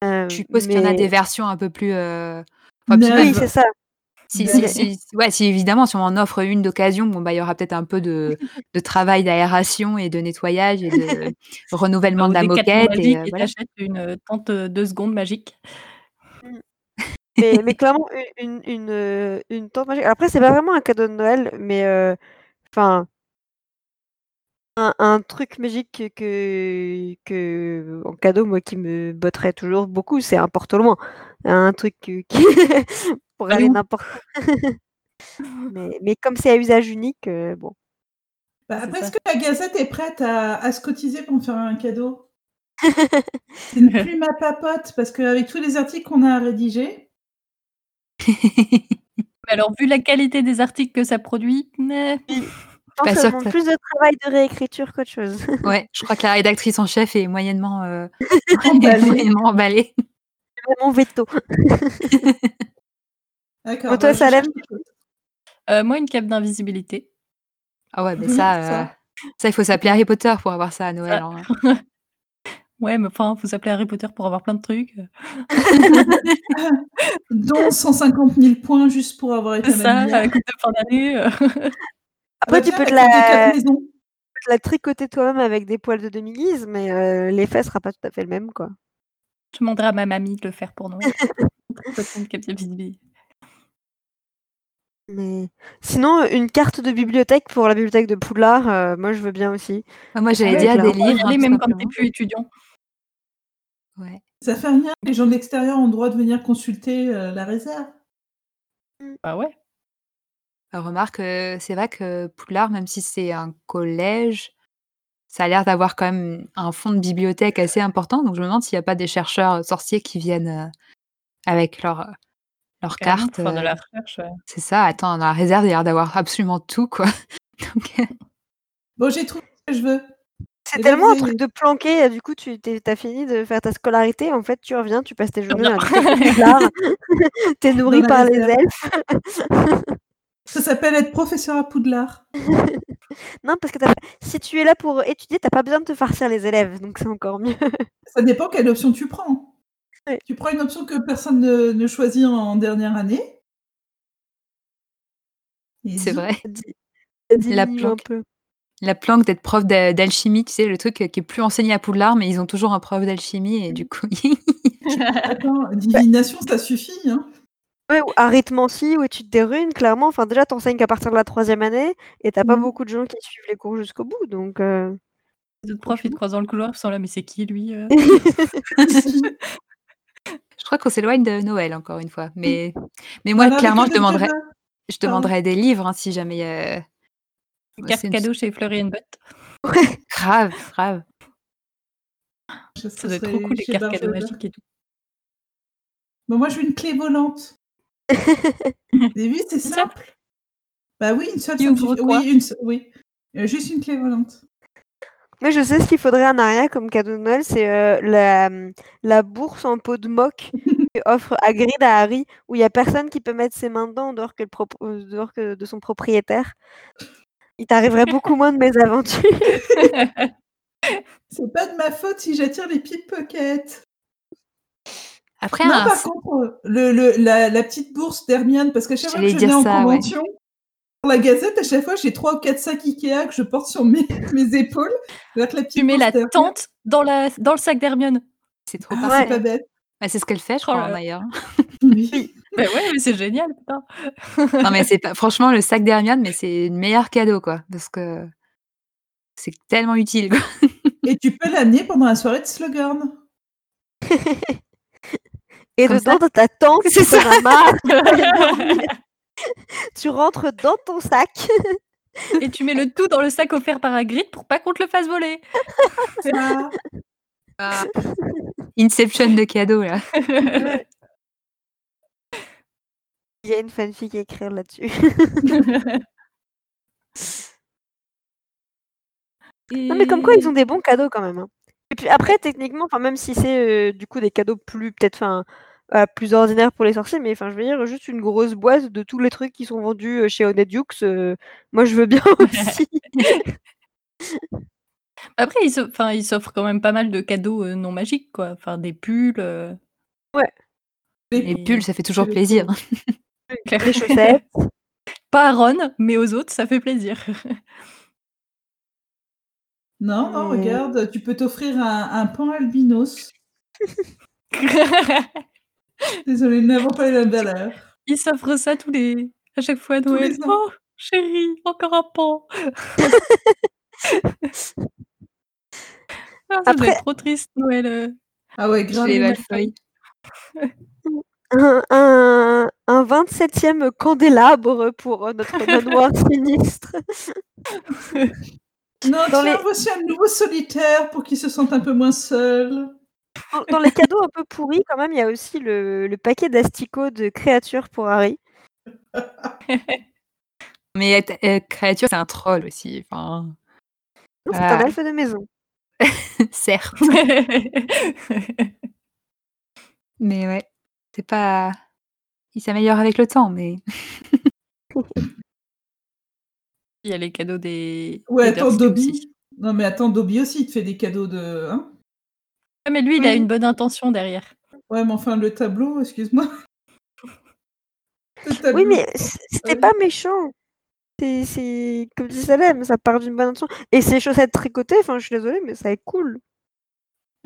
Ouais, Je suppose qu'il y en a des versions un peu plus, enfin puis Oui, c'est ça. si si Mais si ouais, si évidemment, si on en offre une d'occasion, bon, bah, il y aura peut-être un peu de de travail d'aération et de nettoyage et de renouvellement de la moquette et tu voilà. une, heu, tente, heu, 2 secondes magique. Mmh. Mais mais clairement une une, tente magique après, c'est pas vraiment un cadeau de Noël, mais enfin un un truc magique que que que en cadeau, moi, qui me botterait toujours beaucoup, c'est un porte loin. Un truc que qui pour aller Balou. n'importe où. Mais mais comme c'est à usage unique, heu, bon. Bah, après, est-ce ça. que la Gazette est prête à à se cotiser pour me faire un cadeau? C'est une plume à papote parce qu'avec tous les articles qu'on a à rédiger Mais alors, vu la qualité des articles que ça produit, neh. Pense pas que ça demande plus de travail de réécriture qu'autre chose. Ouais, je crois que la rédactrice en chef est moyennement, Emballée. moyennement emballée. C'est mon veto. D'accord, Bon, toi, bah, Salem? Heu, moi, une cape d'invisibilité. Ah ouais, beh, Oui, ça, heu, ça. ça, il faut s'appeler Harry Potter pour avoir ça à Noël, Ça. hein. Ouais, mais enfin, faut s'appeler Harry Potter pour avoir plein de trucs. Dont 150 000 points juste pour avoir été C'est à ça, Mamilla. la coupe de fin d'année, Après, tu peux la te coupe des 4 la maisons. tu peux te la tricoter toi-même avec des poils de demi-guise, mais heu, l'effet sera pas tout à fait le même, quoi. Je demanderai à ma mamie de le faire pour d'invisibilité. Mais sinon, une carte de bibliothèque pour la bibliothèque de Poudlard, heu, moi, je veux bien aussi. Bah, moi, j'allais dire des peux y livres, hein, même quand tu es simplement. plus étudiant. Ouais. Ça fait rien, les gens de l'extérieur ont le droit de venir consulter, heu, la réserve. Bah ouais. Bah, remarque, heu, c'est vrai que Poudlard, même si c'est un collège, ça a l'air d'avoir quand même un fonds de bibliothèque assez important, donc je me demande s'il y a pas des chercheurs, heu, sorciers qui viennent, heu, avec leurs, heu, leurs Carrément, cartes, pour faire de heu la recherche, ouais. c'est ça. Attends, dans la réserve, il y a l'air d'avoir absolument tout, quoi. Donc heu Bon, j'ai trouvé ce que je veux. C'est Et là, tellement un truc de planqué, heu, du coup, tu tu es tu as fini de faire ta scolarité, en fait, tu reviens, tu passes tes Tu journées reviens. de Poudlard. Tu es dans nourri la par les réserve. elfes. Ça s'appelle être professeur à Poudlard. Non, parce que si tu es là pour étudier, tu as pas besoin de te farcir les élèves, donc c'est encore mieux. Ça dépend quelle option tu prends. Ouais. Tu prends une option que personne ne ne choisit en dernière année C'est vrai. La un planque. peu. La planque d'être prof d'a d'alchimie, tu sais, le truc, heu, qui est plus enseigné à Poudlard, mais ils ont toujours un prof d'alchimie et du coup Attends, Bah divination, ça suffit, hein. Ouais ou arithmancie ou étude des runes, clairement, enfin, déjà, tu enseignes qu'à partir de la 3e année et tu as pas Mmh. beaucoup de gens qui suivent les cours jusqu'au bout, donc heu, Les autres profs, ils te franchement. croisent dans le couloir, ils sont là: «Mais c'est qui lui, heu?» C'est qui? Je crois qu'on s'éloigne de Noël encore une fois. Mais, mais moi, Voilà, clairement, je de demanderais, Noël. je Pardon. demanderais des livres hein, si jamais. euh, Une bah, carte c'est une- cadeau chez Fleury Botte. Grave, grave. Je- Ça doit être trop serait cool, les chez cartes cadeaux magiques et tout. Bah, moi, je veux une clé volante. Et oui, c'est simple. Bah oui, une seule. Ça me suffit. Oui, une seule, oui. Euh, juste une clé volante. Moi, je sais ce qu'il faudrait en arrière comme cadeau de Noël, c'est euh, la, la bourse en peau de moque que offre Hagrid à Harry, où il y a personne qui peut mettre ses mains dedans en dehors que, le euh, dehors que de son propriétaire. Il t'arriverait beaucoup moins de mésaventures. C'est pas de ma faute si j'attire les pickpockets. Après, Non, un- par contre, le, le- la, la petite bourse d'Hermione, parce qu'à chaque fois que je venais en ouais. convention, pour la gazette, à chaque fois, j'ai trois ou quatre sacs Ikea que je porte sur mes, mes épaules. La petite tu mets la tente dans, la, dans le sac d'Hermione. c'est trop ah, parfait. c'est pas bête. Bah, c'est ce qu'elle fait, je Oh crois, là. d'ailleurs. Oui. Bah ouais, mais c'est génial, putain. Non, mais c'est pas. Franchement, le sac d'Hermione, mais c'est le meilleur cadeau, quoi. Parce que c'est tellement utile, quoi. Et tu peux l'amener pendant la soirée de Slughorn. Et Comme dedans, ça. dans ta tente, C'est tu rentres dans ton sac. Et tu mets le tout dans le sac offert par Hagrid pour pas qu'on te le fasse voler. Ah. Inception de cadeaux, là. Il y a une fanfic à écrire là-dessus. Non, mais comme quoi, ils ont des bons cadeaux quand même. hein. Et puis après, techniquement, même si c'est euh, du coup des cadeaux plus peut-être euh, plus ordinaires pour les sorciers, mais enfin, je veux dire, juste une grosse boîte de tous les trucs qui sont vendus euh, chez Honnête Dukes, euh, moi je veux bien aussi. Après, ils s'offrent quand même pas mal de cadeaux euh, non magiques, quoi. Enfin, des pulls. euh, Les pulls, ça fait toujours plaisir. les chaussettes. Pas à Ron, mais aux autres, ça fait plaisir. Non, non, regarde, tu peux t'offrir un, un pan albinos. Désolée, nous n'avons pas les mêmes valeurs. ils s'offrent ça tous les... à chaque fois à Tous Noël. les ans. Oh, chérie, encore un pan. Ah, ça doit Après- être trop triste, Noël. euh. Ah ouais, Chez grave. les mal Malfoy. Un, un, un 27e candélabre pour euh, notre manoir sinistre. Non, Dans tiens, les- voici un nouveau solitaire pour qu'ils se sentent un peu moins seuls. Dans, dans les cadeaux un peu pourris, quand même, il y a aussi le, le paquet d'asticots de créatures pour Harry. Mais euh, euh, créature, c'est un troll aussi. Enfin, Non, C'est un elfe de maison. certes. Mais ouais, c'est pas. Il s'améliore avec le temps, mais. Il y a les cadeaux des. Ouais, des attends, Dobby. aussi. Non, mais attends, Dobby aussi, il te fait des cadeaux de. hein? Mais lui, il a une bonne intention derrière. ouais, mais enfin, le tableau, excuse-moi. Oui, mais c'était pas méchant. C'est, c'est comme dit Salem, ça part d'une bonne intention. Et ces chaussettes tricotées, enfin, je suis désolée, mais ça est cool.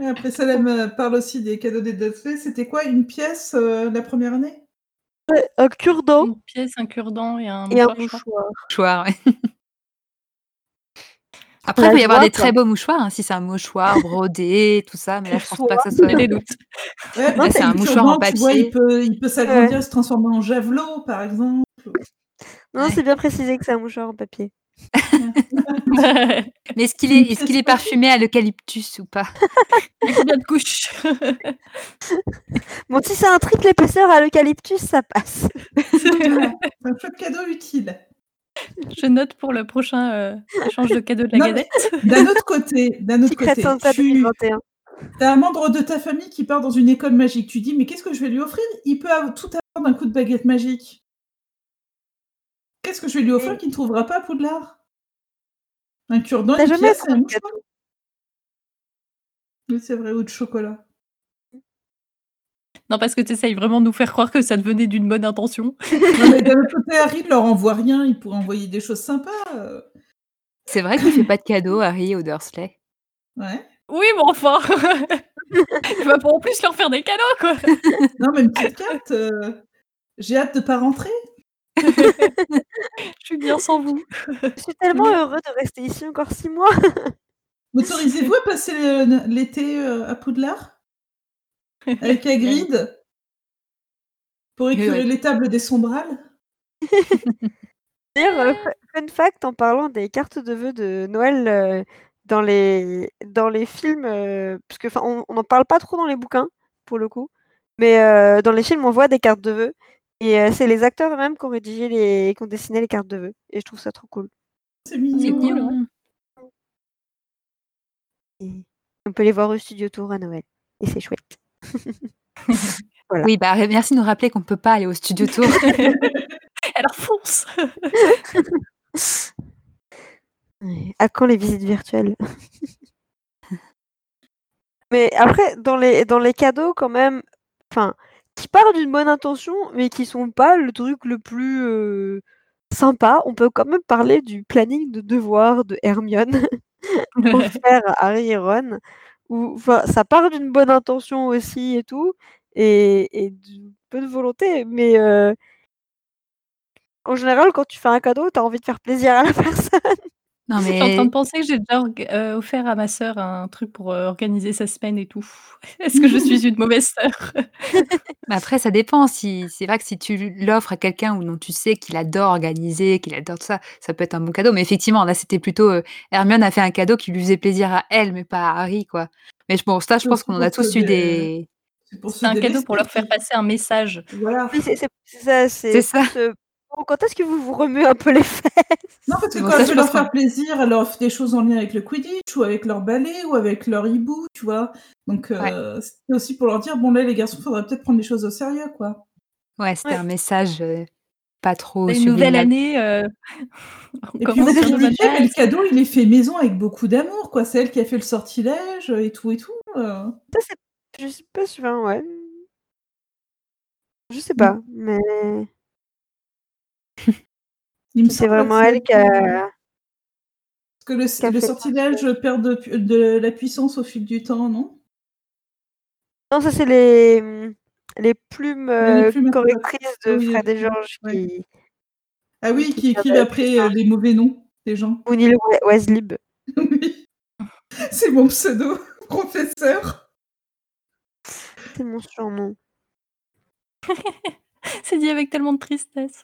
Et après, Salem euh, parle aussi des cadeaux des Dursley. C'était quoi Une pièce euh, la première année? Un cure-dent Une pièce, un cure-dent et un et un mouchoir, ouais. Après, il peut y avoir des très beaux mouchoirs, hein, si c'est un mouchoir brodé, tout ça, mais là, je pense pas que ça soit. Des doutes. Ouais, c'est un mouchoir en tu vois, papier. il peut, il peut s'agrandir, se transformer en javelot, par exemple. Non, Ouais. c'est bien précisé que c'est un mouchoir en papier. Mais est-ce qu'il est, parfumé à l'eucalyptus ou pas? Il y a combien de couches Bon, si c'est un triple épaisseur à l'eucalyptus, ça passe. C'est un chouette cadeau utile. Je note pour le prochain euh, échange de cadeaux de la Non. D'un autre côté, d'un autre côté, tu 2021. as un membre de ta famille qui part dans une école magique. Tu dis, mais qu'est-ce que je vais lui offrir? Il peut avoir tout avoir d'un coup de baguette magique. Qu'est-ce que je vais lui offrir Et- qu'il ne trouvera pas à Poudlard? Un cure-dent, une pièce un mouchoir? Oui, c'est vrai, ou de chocolat. Non, parce que tu essayes vraiment de nous faire croire que ça devenait d'une bonne intention. Non, mais d'un autre côté, Harry ne leur envoie rien. Il pourrait envoyer des choses sympas. euh. C'est vrai qu'il fait pas de cadeau, Harry ou Dursley. Ouais. Oui, mais enfin Il va pas en plus leur faire des cadeaux, quoi Non, mais une petite carte. euh, J'ai hâte de pas rentrer. Je suis bien sans vous. Je suis tellement heureux de rester ici encore six mois. M'autorisez-vous à passer le- l'été euh, à Poudlard? Avec Hagrid Pour écurer ouais. les tables des sombrales D'ailleurs, euh, fu- fun fact, en parlant des cartes de vœux de Noël euh, dans les dans les films, euh, parce que enfin, on n'en parle pas trop dans les bouquins pour le coup, mais euh, dans les films, on voit des cartes de vœux et euh, c'est les acteurs eux-mêmes qui ont rédigé les, qui ont dessiné les cartes de vœux et je trouve ça trop cool. C'est mignon. Et on peut les voir au studio tour à Noël et c'est chouette. Voilà. Oui, bah, merci de nous rappeler qu'on peut pas aller au studio tour. Alors fonce. À quand les visites virtuelles? Mais après, dans les, dans les cadeaux, quand même, enfin, qui partent d'une bonne intention, mais qui sont pas le truc le plus euh, sympa, on peut quand même parler du planning de devoirs de Hermione offert à Harry et Ron, où ça part d'une bonne intention aussi et tout, et, et d'une bonne volonté, mais euh, en général, quand tu fais un cadeau, tu as envie de faire plaisir à la personne. Non, Je suis en train mais de penser que j'ai déjà euh, offert à ma sœur un truc pour euh, organiser sa semaine et tout. Est-ce que je suis une mauvaise sœur? Mais après, ça dépend. Si, c'est vrai que si tu l'offres à quelqu'un où dont tu sais qu'il adore organiser, qu'il adore tout ça, ça peut être un bon cadeau. Mais effectivement, là, c'était plutôt euh, Hermione a fait un cadeau qui lui faisait plaisir à elle, mais pas à Harry, quoi. Mais bon, ça, je pense qu'on en a tous eu des. C'est un cadeau pour leur faire passer un message. Voilà. Oui, c'est ça. C'est ça. Bon, quand est-ce que vous vous remuez un peu les fesses? Non, parce que Bon, quand ça, elle je veut pense leur faire plaisir, elle leur offre des choses en lien avec le Quidditch, ou avec leur ballet, ou avec leur hibou, tu vois. Donc, euh, c'était aussi pour leur dire, bon là, les garçons, faudrait peut-être prendre les choses au sérieux, quoi. Ouais, c'était Ouais. un message euh, pas trop Une nouvelle année, euh, on Et puis, commence vous bonnes expliquez, mais le cadeau, il est fait maison avec beaucoup d'amour, quoi. C'est elle qui a fait le sortilège, et tout, et tout. euh. Ça, c'est. Je sais pas si. enfin, ouais. Je sais pas, mais c'est vraiment que elle qui a. Parce que le, qui fait- sortilège perd de, la puissance au fil du temps, non? Non, ça, c'est les. Les plumes, les euh, plumes correctrices de Oui, Fred et Georges qui. Ah oui, Qui qui la après euh, les mauvais noms des gens. O'Neill We- Weslib. Oui. C'est mon pseudo, professeur. C'est mon surnom. C'est dit avec tellement de tristesse.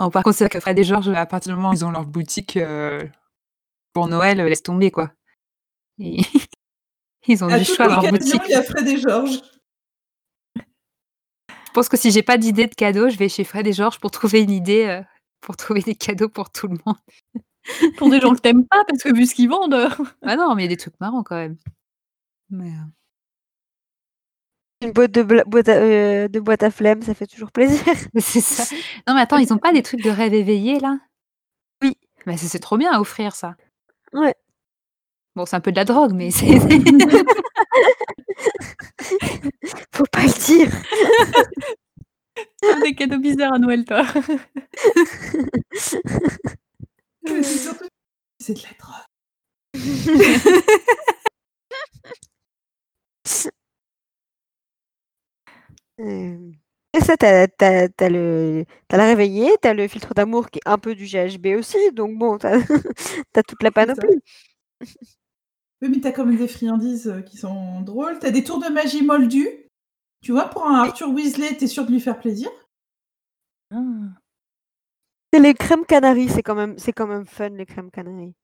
Oh, par contre, c'est vrai que Fred et Georges, à partir du moment où ils ont leur boutique euh, pour Noël, laisse tomber, quoi. Et- ils ont À du choix dans leur boutique. il y a Fred et Georges. Je pense que si j'ai pas d'idée de cadeau, je vais chez Fred et Georges pour trouver une idée, euh, pour trouver des cadeaux pour tout le monde. Pour des gens que t'aimes pas, parce que vu ce qu'ils vendent. Ah non, mais il y a des trucs marrants quand même. Mais, euh, Une boîte de, bla- boîte à, euh, de boîte à flemme, ça fait toujours plaisir. c'est ça. Non, mais attends, ils ont pas des trucs de rêve éveillé là? Oui. Mais c'est trop bien à offrir ça. Ouais. Bon, c'est un peu de la drogue, mais c'est. Faut pas le dire. des cadeaux bizarres à Noël, toi. C'est surtout... C'est de la drogue. Euh, Et ça, t'as t'as- t'as le, t'as la réveillée, t'as le filtre d'amour qui est un peu du GHB aussi, donc bon, t'as t'as toute la panoplie. Oui, mais t'as quand même des friandises euh, qui sont drôles. T'as des tours de magie moldus. Tu vois, pour un Arthur Weasley, t'es sûr de lui faire plaisir? Ah. C'est les crèmes canaries, c'est quand même, c'est quand même fun les crèmes canaries.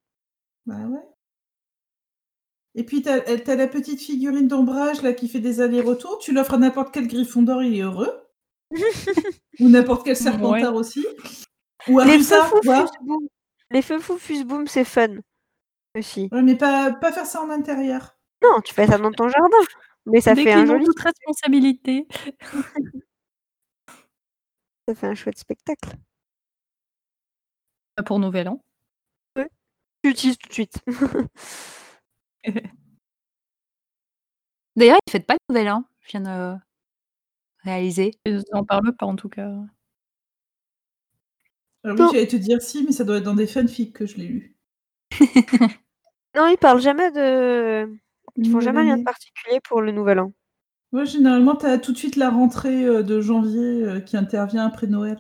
Bah ouais. Et puis t'as euh, t'as la petite figurine d'ombrage là qui fait des allers-retours. Tu l'offres à n'importe quel Gryffondor, il est heureux. Ou n'importe quel Serpentard aussi. Ou à les feux fous tu fuse-boom, les feux fous fuse-boom, c'est fun aussi. Ouais, mais pas, pas faire ça en intérieur. Non, tu fais ça dans ton jardin, mais ça fait un joli, toute responsabilité. ça fait un chouette spectacle. Pour Nouvel An. Tu utilises tout de suite. D'ailleurs, ils fêtent pas le nouvel an. Je viens de réaliser. Ils en parlent pas, en tout cas. Alors Non. oui, j'allais te dire si, mais ça doit être dans des fanfics que je l'ai lu. Non, ils parlent jamais de, ils font jamais rien de particulier pour le nouvel an. Ouais, généralement, t'as tout de suite la rentrée euh, de janvier euh, qui intervient après Noël.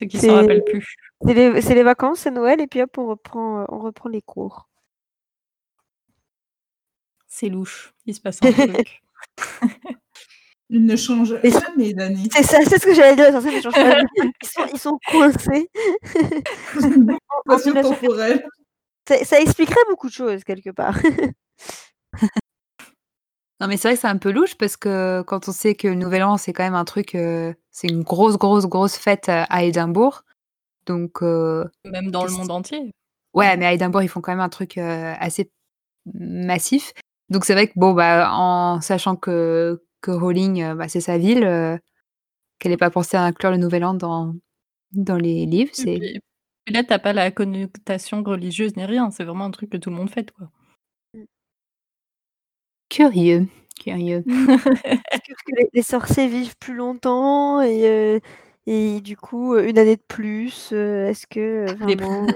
C'est qu'ils s'en rappellent plus. C'est les, vacances, c'est Noël, et puis hop, on reprend, euh, on reprend les cours. C'est louche, il se passe un truc. Ils ne changent Et- jamais d'année. C'est ça, c'est ce que j'allais dire. ça, ils, pas ils sont, ils sont coincés. Passion en 1900. temporelle. Ça, ça expliquerait beaucoup de choses quelque part. Non, mais c'est vrai que c'est un peu louche parce que quand on sait que le Nouvel An, c'est quand même un truc, euh, c'est une grosse, grosse, grosse fête euh, à Édimbourg. Donc, euh, Même dans le monde entier. ouais, mais à Édimbourg, ils font quand même un truc euh, assez massif. Donc, c'est vrai que, bon, bah, en sachant que, que Rowling, euh, bah, c'est sa ville, euh, qu'elle n'ait pas pensé à inclure le Nouvel An dans, dans les livres, Et c'est. puis, et là, t'as pas la connotation religieuse ni rien. C'est vraiment un truc que tout le monde fête, quoi. Curieux. Curieux. Est-ce que, que les, les sorciers vivent plus longtemps et, euh, et du coup euh, une année de plus euh, Est-ce que vraiment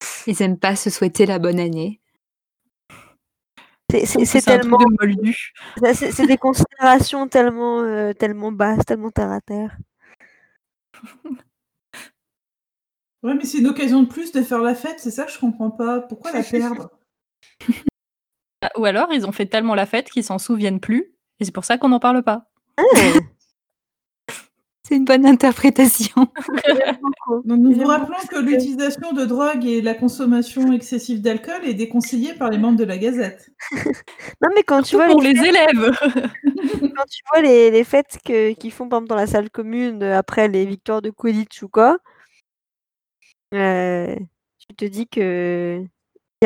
Ils aiment pas se souhaiter la bonne année. c'est- Je c'est trouve que c'est c'est un truc tellement de moldu. ça, c'est c'est des considérations tellement euh, tellement basses, tellement terre à terre. Ouais, mais c'est une occasion de plus de faire la fête, c'est ça que je comprends pas. Pourquoi la perdre? Ah, Ou alors, ils ont fait tellement la fête qu'ils s'en souviennent plus. Et c'est pour ça qu'on n'en parle pas. C'est une bonne interprétation. Donc nous vous rappelons que l'utilisation de drogue et la consommation excessive d'alcool est déconseillée par les membres de la Gazette. Non mais quand tu vois pour les, les élèves. quand tu vois les, les fêtes que- qu'ils font par exemple dans la salle commune euh, après les victoires de Quidditch ou quoi, euh, tu te dis que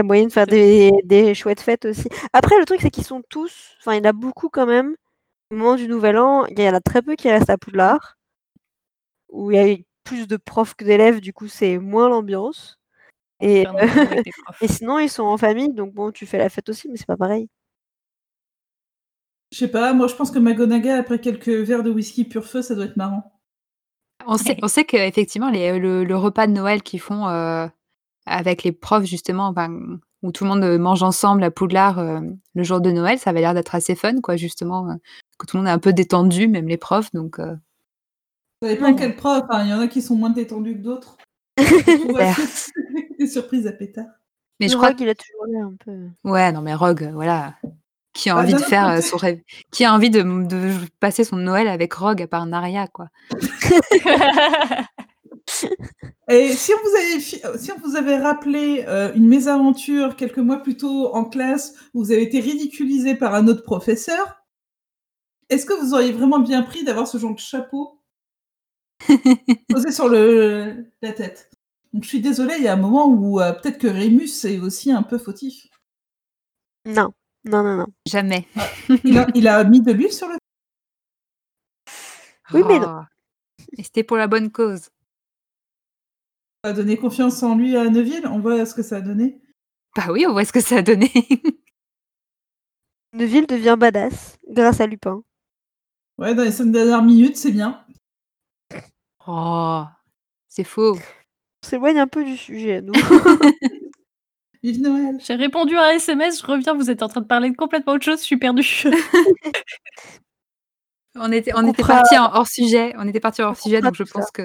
y a moyen de faire des, des chouettes fêtes aussi. Après le truc c'est qu'ils sont tous, enfin il y en a beaucoup quand même. Au moment du Nouvel An, il y en a très peu qui restent à Poudlard, où il y a eu plus de profs que d'élèves, du coup c'est moins l'ambiance. Et, sinon ils sont en famille, donc bon tu fais la fête aussi, mais c'est pas pareil. Je sais pas, moi je pense que McGonagall, après quelques verres de whisky pur feu, ça doit être marrant. On sait, on sait qu'effectivement, les- le, le repas de Noël qu'ils font euh, avec les profs, justement, enfin, où tout le monde euh, mange ensemble à Poudlard euh, le jour de Noël, ça avait l'air d'être assez fun, quoi, justement, euh, que tout le monde est un peu détendu, même les profs. Donc, euh, Ça dépend Ouais. quel prof, hein. il y en a qui sont moins détendus que d'autres. Des surprises à pétard. mais je crois Rogue, il a toujours l'air un peu. Ouais, non, mais Rogue, voilà. Qui a Bah, envie de faire son rêve Qui a envie de, de passer son Noël avec Rogue à part Naria, quoi Et si on vous avait, si on vous avait rappelé euh, une mésaventure quelques mois plus tôt en classe où vous avez été ridiculisé par un autre professeur, est-ce que vous auriez vraiment bien pris d'avoir ce genre de chapeau posé sur le, la tête? Donc je suis désolée, il y a un moment où euh, peut-être que Rémus est aussi un peu fautif. Non, non, non, non. Jamais. Il a, il a mis de l'huile sur le Oui, mais non. Oh. Et c'était pour la bonne cause. A donné confiance en lui à Neuville. On voit ce que ça a donné. Bah oui, on voit ce que ça a donné. Neville devient badass grâce à Lupin. Ouais, dans les cinq dernières minutes, c'est bien. oh, c'est faux. On s'éloigne un peu du sujet, nous. Vive Noël. J'ai répondu à un SMS, je reviens, vous êtes en train de parler de complètement autre chose, je suis perdue. On était, on On était parti en hors sujet. On était parti hors sujet, donc je pense que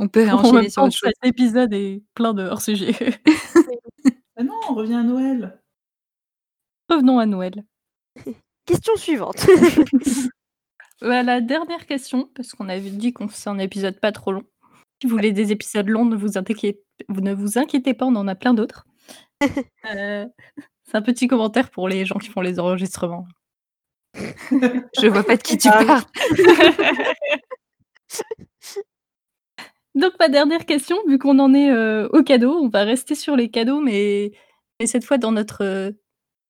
on peut en réenchaîner même sur temps, autre chose. cet épisode est plein de hors-sujet. Ah non, on revient à Noël. Revenons à Noël. Question suivante. Euh, la dernière question, parce qu'on avait dit qu'on faisait un épisode pas trop long. Si vous voulez des épisodes longs, ne vous inquiétez, vous ne vous inquiétez pas, on en a plein d'autres. Euh, c'est un petit commentaire pour les gens qui font les enregistrements. Je vois pas de qui tu Ah. parles. Donc ma dernière question, vu qu'on en est euh, au cadeau, on va rester sur les cadeaux, mais, mais cette fois dans notre euh,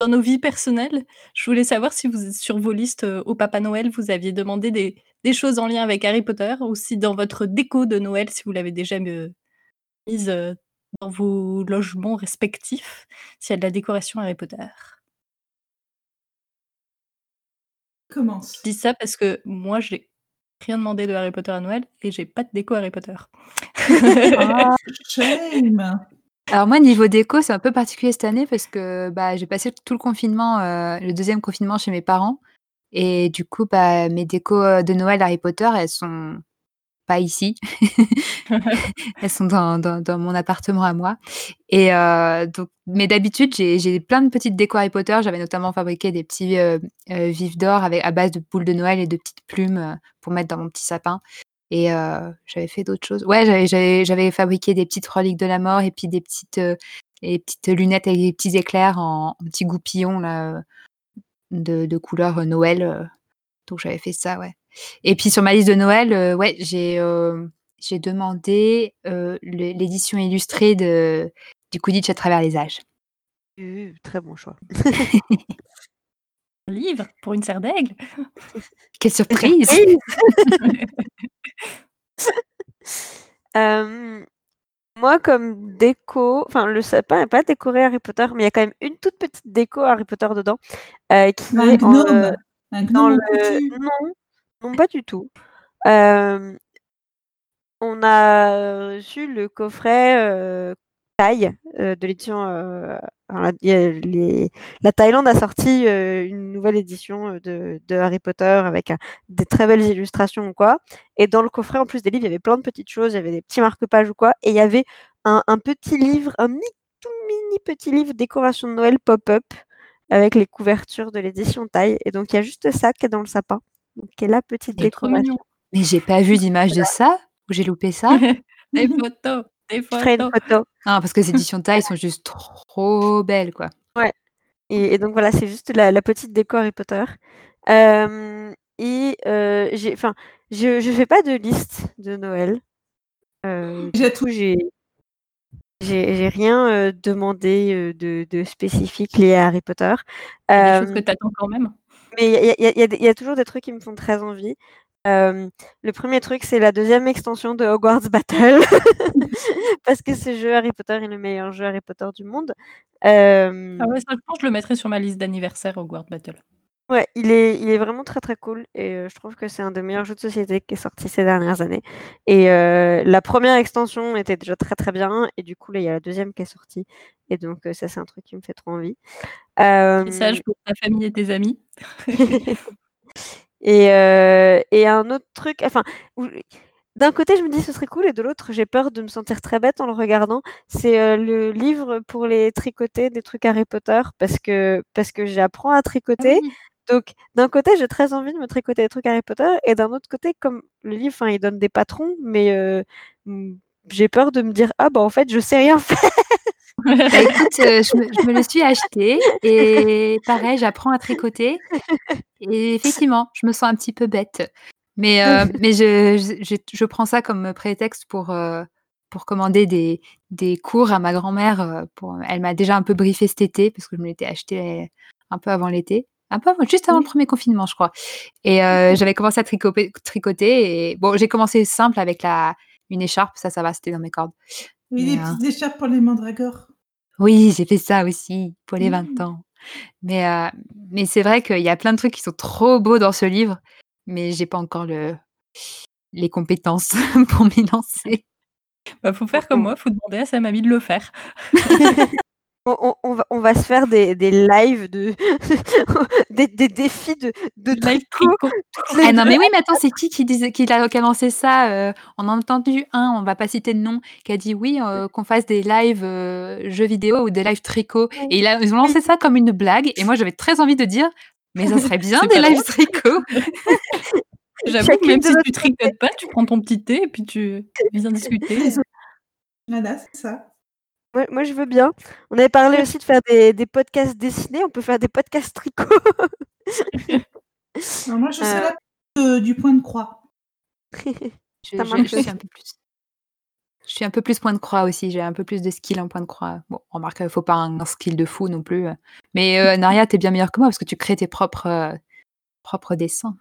dans nos vies personnelles. Je voulais savoir si vous sur vos listes euh, au Papa Noël, vous aviez demandé des, des choses en lien avec Harry Potter, ou si dans votre déco de Noël, si vous l'avez déjà mise dans vos logements respectifs, s'il y a de la décoration Harry Potter? Commence. Je dis ça parce que moi, j'ai rien demandé de Harry Potter à Noël et j'ai pas de déco Harry Potter. Ah, shame. Alors moi, niveau déco, c'est un peu particulier cette année parce que bah, j'ai passé tout le confinement, euh, le deuxième confinement chez mes parents. Et du coup, bah, mes décos euh, de Noël Harry Potter, elles sont pas ici. Elles sont dans dans dans mon appartement à moi et heu, donc mais d'habitude, j'ai plein de petites décos Harry Potter. J'avais notamment fabriqué des petits, heu heu, vifs d'or avec à base de boules de Noël et de petites plumes, heu, pour mettre dans mon petit sapin et j'avais fait d'autres choses. Ouais, j'avais fabriqué des petites reliques de la mort et puis des petites, heu, des petites lunettes avec des petits éclairs en en petits goupillons là, de de couleur, Noël, donc j'avais fait ça, ouais et puis sur ma liste de Noël, heu, ouais, j'ai, j'ai demandé, l'é l'édition illustrée de du Quidditch à travers les âges. Très bon choix. Livre pour une serre d'aigle. Quelle surprise! Moi comme déco, enfin le sapin est pas décoré Harry Potter, mais il y a quand même une toute petite déco Harry Potter dedans, heu, qui Un est en, gnome? heu, Un dans gnome en le coutu? non, non pas du tout. On a reçu le coffret, heu, Thaï, heu, de l'édition, la Thaïlande a sorti, une nouvelle édition, de Harry Potter avec, des très belles illustrations ou quoi et dans le coffret, en plus des livres, il y avait plein de petites choses. Il y avait des petits marque-pages ou quoi et il y avait un petit livre, un mini petit livre décoration de Noël pop-up avec les couvertures de l'édition Thaï et donc il y a juste ça qui est dans le sapin, donc qui est la petite décoration? Mais j'ai pas vu d'image de ça? Ou j'ai loupé ça? Des photos, des Je ferai une photos. photo. Non, parce que les éditions Thaï sont juste trop belles, quoi. Ouais et et donc voilà, c'est juste la la petite déco Harry Potter. Et j'ai enfin, je je fais pas de liste de Noël. J'ai coup, tout. j'ai j'ai j'ai rien, demandé, de de spécifique lié à Harry Potter. Des choses que tu attends quand même? Mais il y a y y y toujours des trucs qui me font très envie. Le 1er truc, c'est la 2e extension de Hogwarts Battle parce que ce jeu Harry Potter est le meilleur jeu Harry Potter du monde. Ah Hem ouais, ça je pense je le mettrais sur ma liste d'anniversaire, Hogwarts Battle. Ouais, il est il est vraiment très, très cool et je trouve que c'est un des meilleurs jeux de société qui est sorti ces dernières années et la 1re extension était déjà très, très bien et du coup, là, il y a la 2e qui est sortie et donc ça, c'est un truc qui me fait trop envie. Message pour ta famille et tes amis? et heu et un autre truc, enfin, d'un côté, je me dis: «Ce serait cool» et de l'autre, j'ai peur de me sentir très bête en le regardant. C'est, heu, le livre pour les tricoter des trucs Harry Potter parce que parce que j'apprends à tricoter. oui! Donc d'un côté, j'ai très envie de me tricoter des trucs Harry Potter et d'un autre côté, comme le livre, enfin, il donne des patrons, mais heu, mmh, j'ai peur de me dire: «Ah bah, en fait, je sais rien faire». Bah, écoute, heu, je me je me le suis acheté et pareil, j'apprends à tricoter et effectivement, je me sens un petit peu bête. Mais heu, mais je je prends ça comme prétexte pour, heu, pour commander des des cours à ma grand-mère, pour elle m'a déjà un peu briefée cet été parce que je me l'étais acheté un peu avant l'été, un peu avant juste avant le. 1er confinement, je crois et heu, j'avais commencé à tricoter tricoter et bon, j'ai commencé simple avec la une écharpe, ça, ça va, c'était dans mes cordes. Oui, heu petites écharpes pour les mandragores. Oui, j'ai fait ça aussi pour les 20 Mmh. ans. Mais heu, mais c'est vrai qu'il y a plein de trucs qui sont trop beaux dans ce livre, mais j'ai pas encore le les compétences pour m'y lancer. Bah, faut faire comme moi, faut demander à sa mamie de le faire. On va on va se faire des des lives de des des défis de de Live tricot Ah non, 2. mais oui, mais attends, c'est qui qui disait qui a lancé ça? Heu, on a entendu un, on va pas citer de nom, qui a dit: «Oui, heu, qu'on fasse des lives, heu, jeux vidéo ou des lives tricot» et il a ils ont lancé ça comme une blague et moi, j'avais très envie de dire: «Mais ça serait bien des lives tricot!» J'avoue que Chacune même de si notre tu tricotes pas, tu prends ton petit thé et puis tu viens discuter. Voilà, c'est ça. Moi, je veux bien. On avait parlé aussi de faire des des podcasts dessinés, on peut faire des podcasts tricot. Moi, je serais Heu là de du point de croix. Je suis un peu plus je suis un peu plus point de croix aussi, j'ai un peu plus de skill en point de croix. Bon, remarque, faut pas un skill de fou non plus, mais Naria, tu es bien meilleure que moi parce que tu crées tes propres, propres dessins.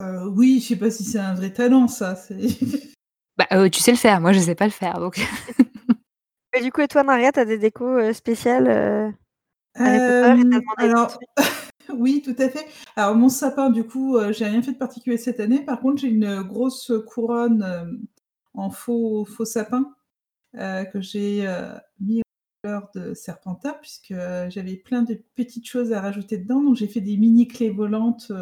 Oui, je sais pas si c'est un vrai talent ça, Bah, tu sais le faire, moi je sais pas le faire donc Et du coup et toi, Maria, tu as des décos, heu, spéciales, Harry Potter et demandé des alors oui, tout à fait. Alors mon sapin, du coup, j'ai rien fait de particulier cette année. Par contre, j'ai une grosse couronne, en faux faux sapin, que j'ai, mis aux couleurs de Serpentard puisque, j'avais plein de petites choses à rajouter dedans. Donc j'ai fait des mini clés volantes,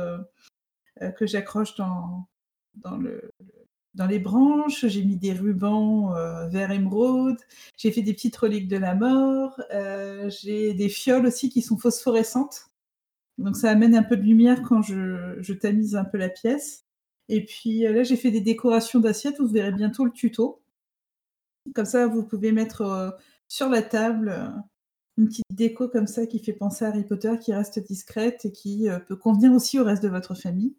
que j'accroche dans dans le le dans les branches, j'ai mis des rubans euh, vert émeraude, j'ai fait des petites reliques de la mort, euh, j'ai des fioles aussi qui sont phosphorescentes. Donc ça amène un peu de lumière quand je, tamise un peu la pièce. Et puis euh, là, j'ai fait des décorations d'assiettes, vous verrez bientôt le tuto. Comme ça, vous pouvez mettre euh, sur la table une petite déco comme ça qui fait penser à Harry Potter, qui reste discrète et qui peut convenir aussi au reste de votre famille.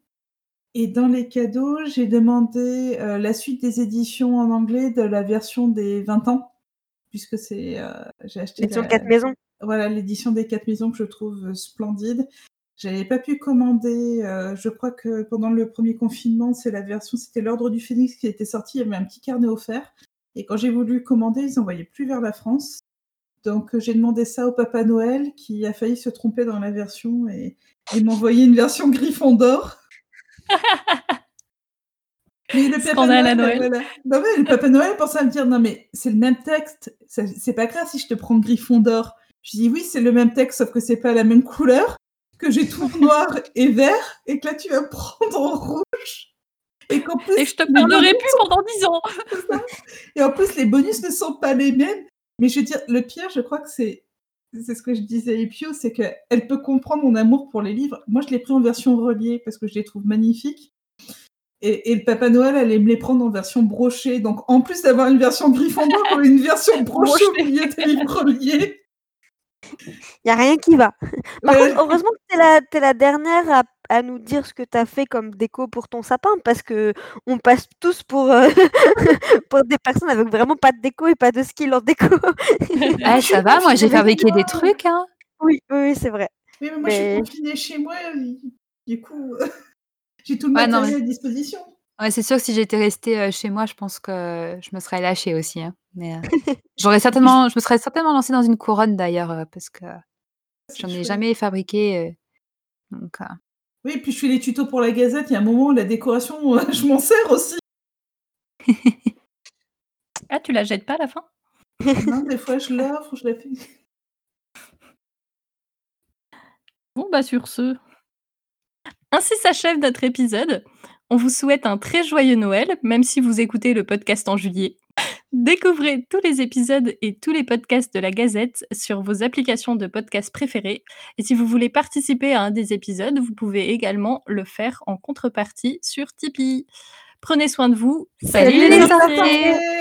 Et dans les cadeaux, j'ai demandé euh, la suite des éditions en anglais de la version des 20 ans, puisque c'est euh, j'ai acheté L'édition la- quatre maisons. voilà l'édition des quatre maisons que je trouve euh, splendide. J'avais pas pu commander, je crois que pendant le premier confinement, c'est la version, c'était l'Ordre du Phénix qui était sorti, il y avait un petit carnet offert. Et quand j'ai voulu commander, ils n'envoyaient plus vers la France. Donc j'ai demandé ça au Papa Noël qui a failli se tromper dans la version et, et m'envoyer une version Gryffondor. Mais le Papa à Noël, voilà. Non, mais le Papa Noël pensait à me dire non mais c'est le même texte, c'est pas grave si je te prends Gryffondor. Je dis oui c'est le même texte sauf que c'est pas la même couleur, que j'ai tout noir et vert et que là tu vas me prendre en rouge. Et qu'en plus Et je te parlerai plus pendant 10 ans. et en plus les bonus ne sont pas les mêmes. Mais je veux dire le pire je crois que c'est c'est ce que je disais à Epio, c'est qu'elle peut comprendre mon amour pour les livres. Moi, je l'ai pris en version reliée parce que je les trouve magnifiques. Et, et le Papa Noël allait me les prendre en version brochée. Donc, en plus d'avoir une version Gryffondor, on a une version brochée au milieu des livres reliés. Il n'y a rien qui va. Par Ouais. contre, heureusement que tu es la, t'es la dernière à, à nous dire ce que tu as fait comme déco pour ton sapin, parce que on passe tous pour, euh, pour des personnes avec vraiment pas de déco et pas de skill en déco. Ah, ça va, moi j'ai fabriqué des trucs. Hein. oui, oui, oui, c'est vrai. Oui, mais moi, je suis confinée chez moi. Du coup, j'ai tout le Ouais, non, matériel à disposition. Ouais, c'est sûr que si j'étais restée euh, chez moi, je pense que je me serais lâchée aussi. hein. Mais euh, j'aurais certainement, je me serais certainement lancée dans une couronne d'ailleurs, euh, parce que j'en ai jamais fabriqué. euh, donc, Oui, puis je fais les tutos pour la Gazette. Il y a un moment où la décoration, euh, je m'en sers aussi. Ah, tu la jettes pas à la fin? Non, des fois, je l'offre, je la fais. Bon, bah sur ce. Ainsi s'achève notre épisode. On vous souhaite un très joyeux Noël, même si vous écoutez le podcast en juillet. Découvrez tous les épisodes et tous les podcasts de la Gazette sur vos applications de podcast préférées. Et si vous voulez participer à un des épisodes, vous pouvez également le faire en contrepartie sur Tipeee. Prenez soin de vous. Salut les sorciers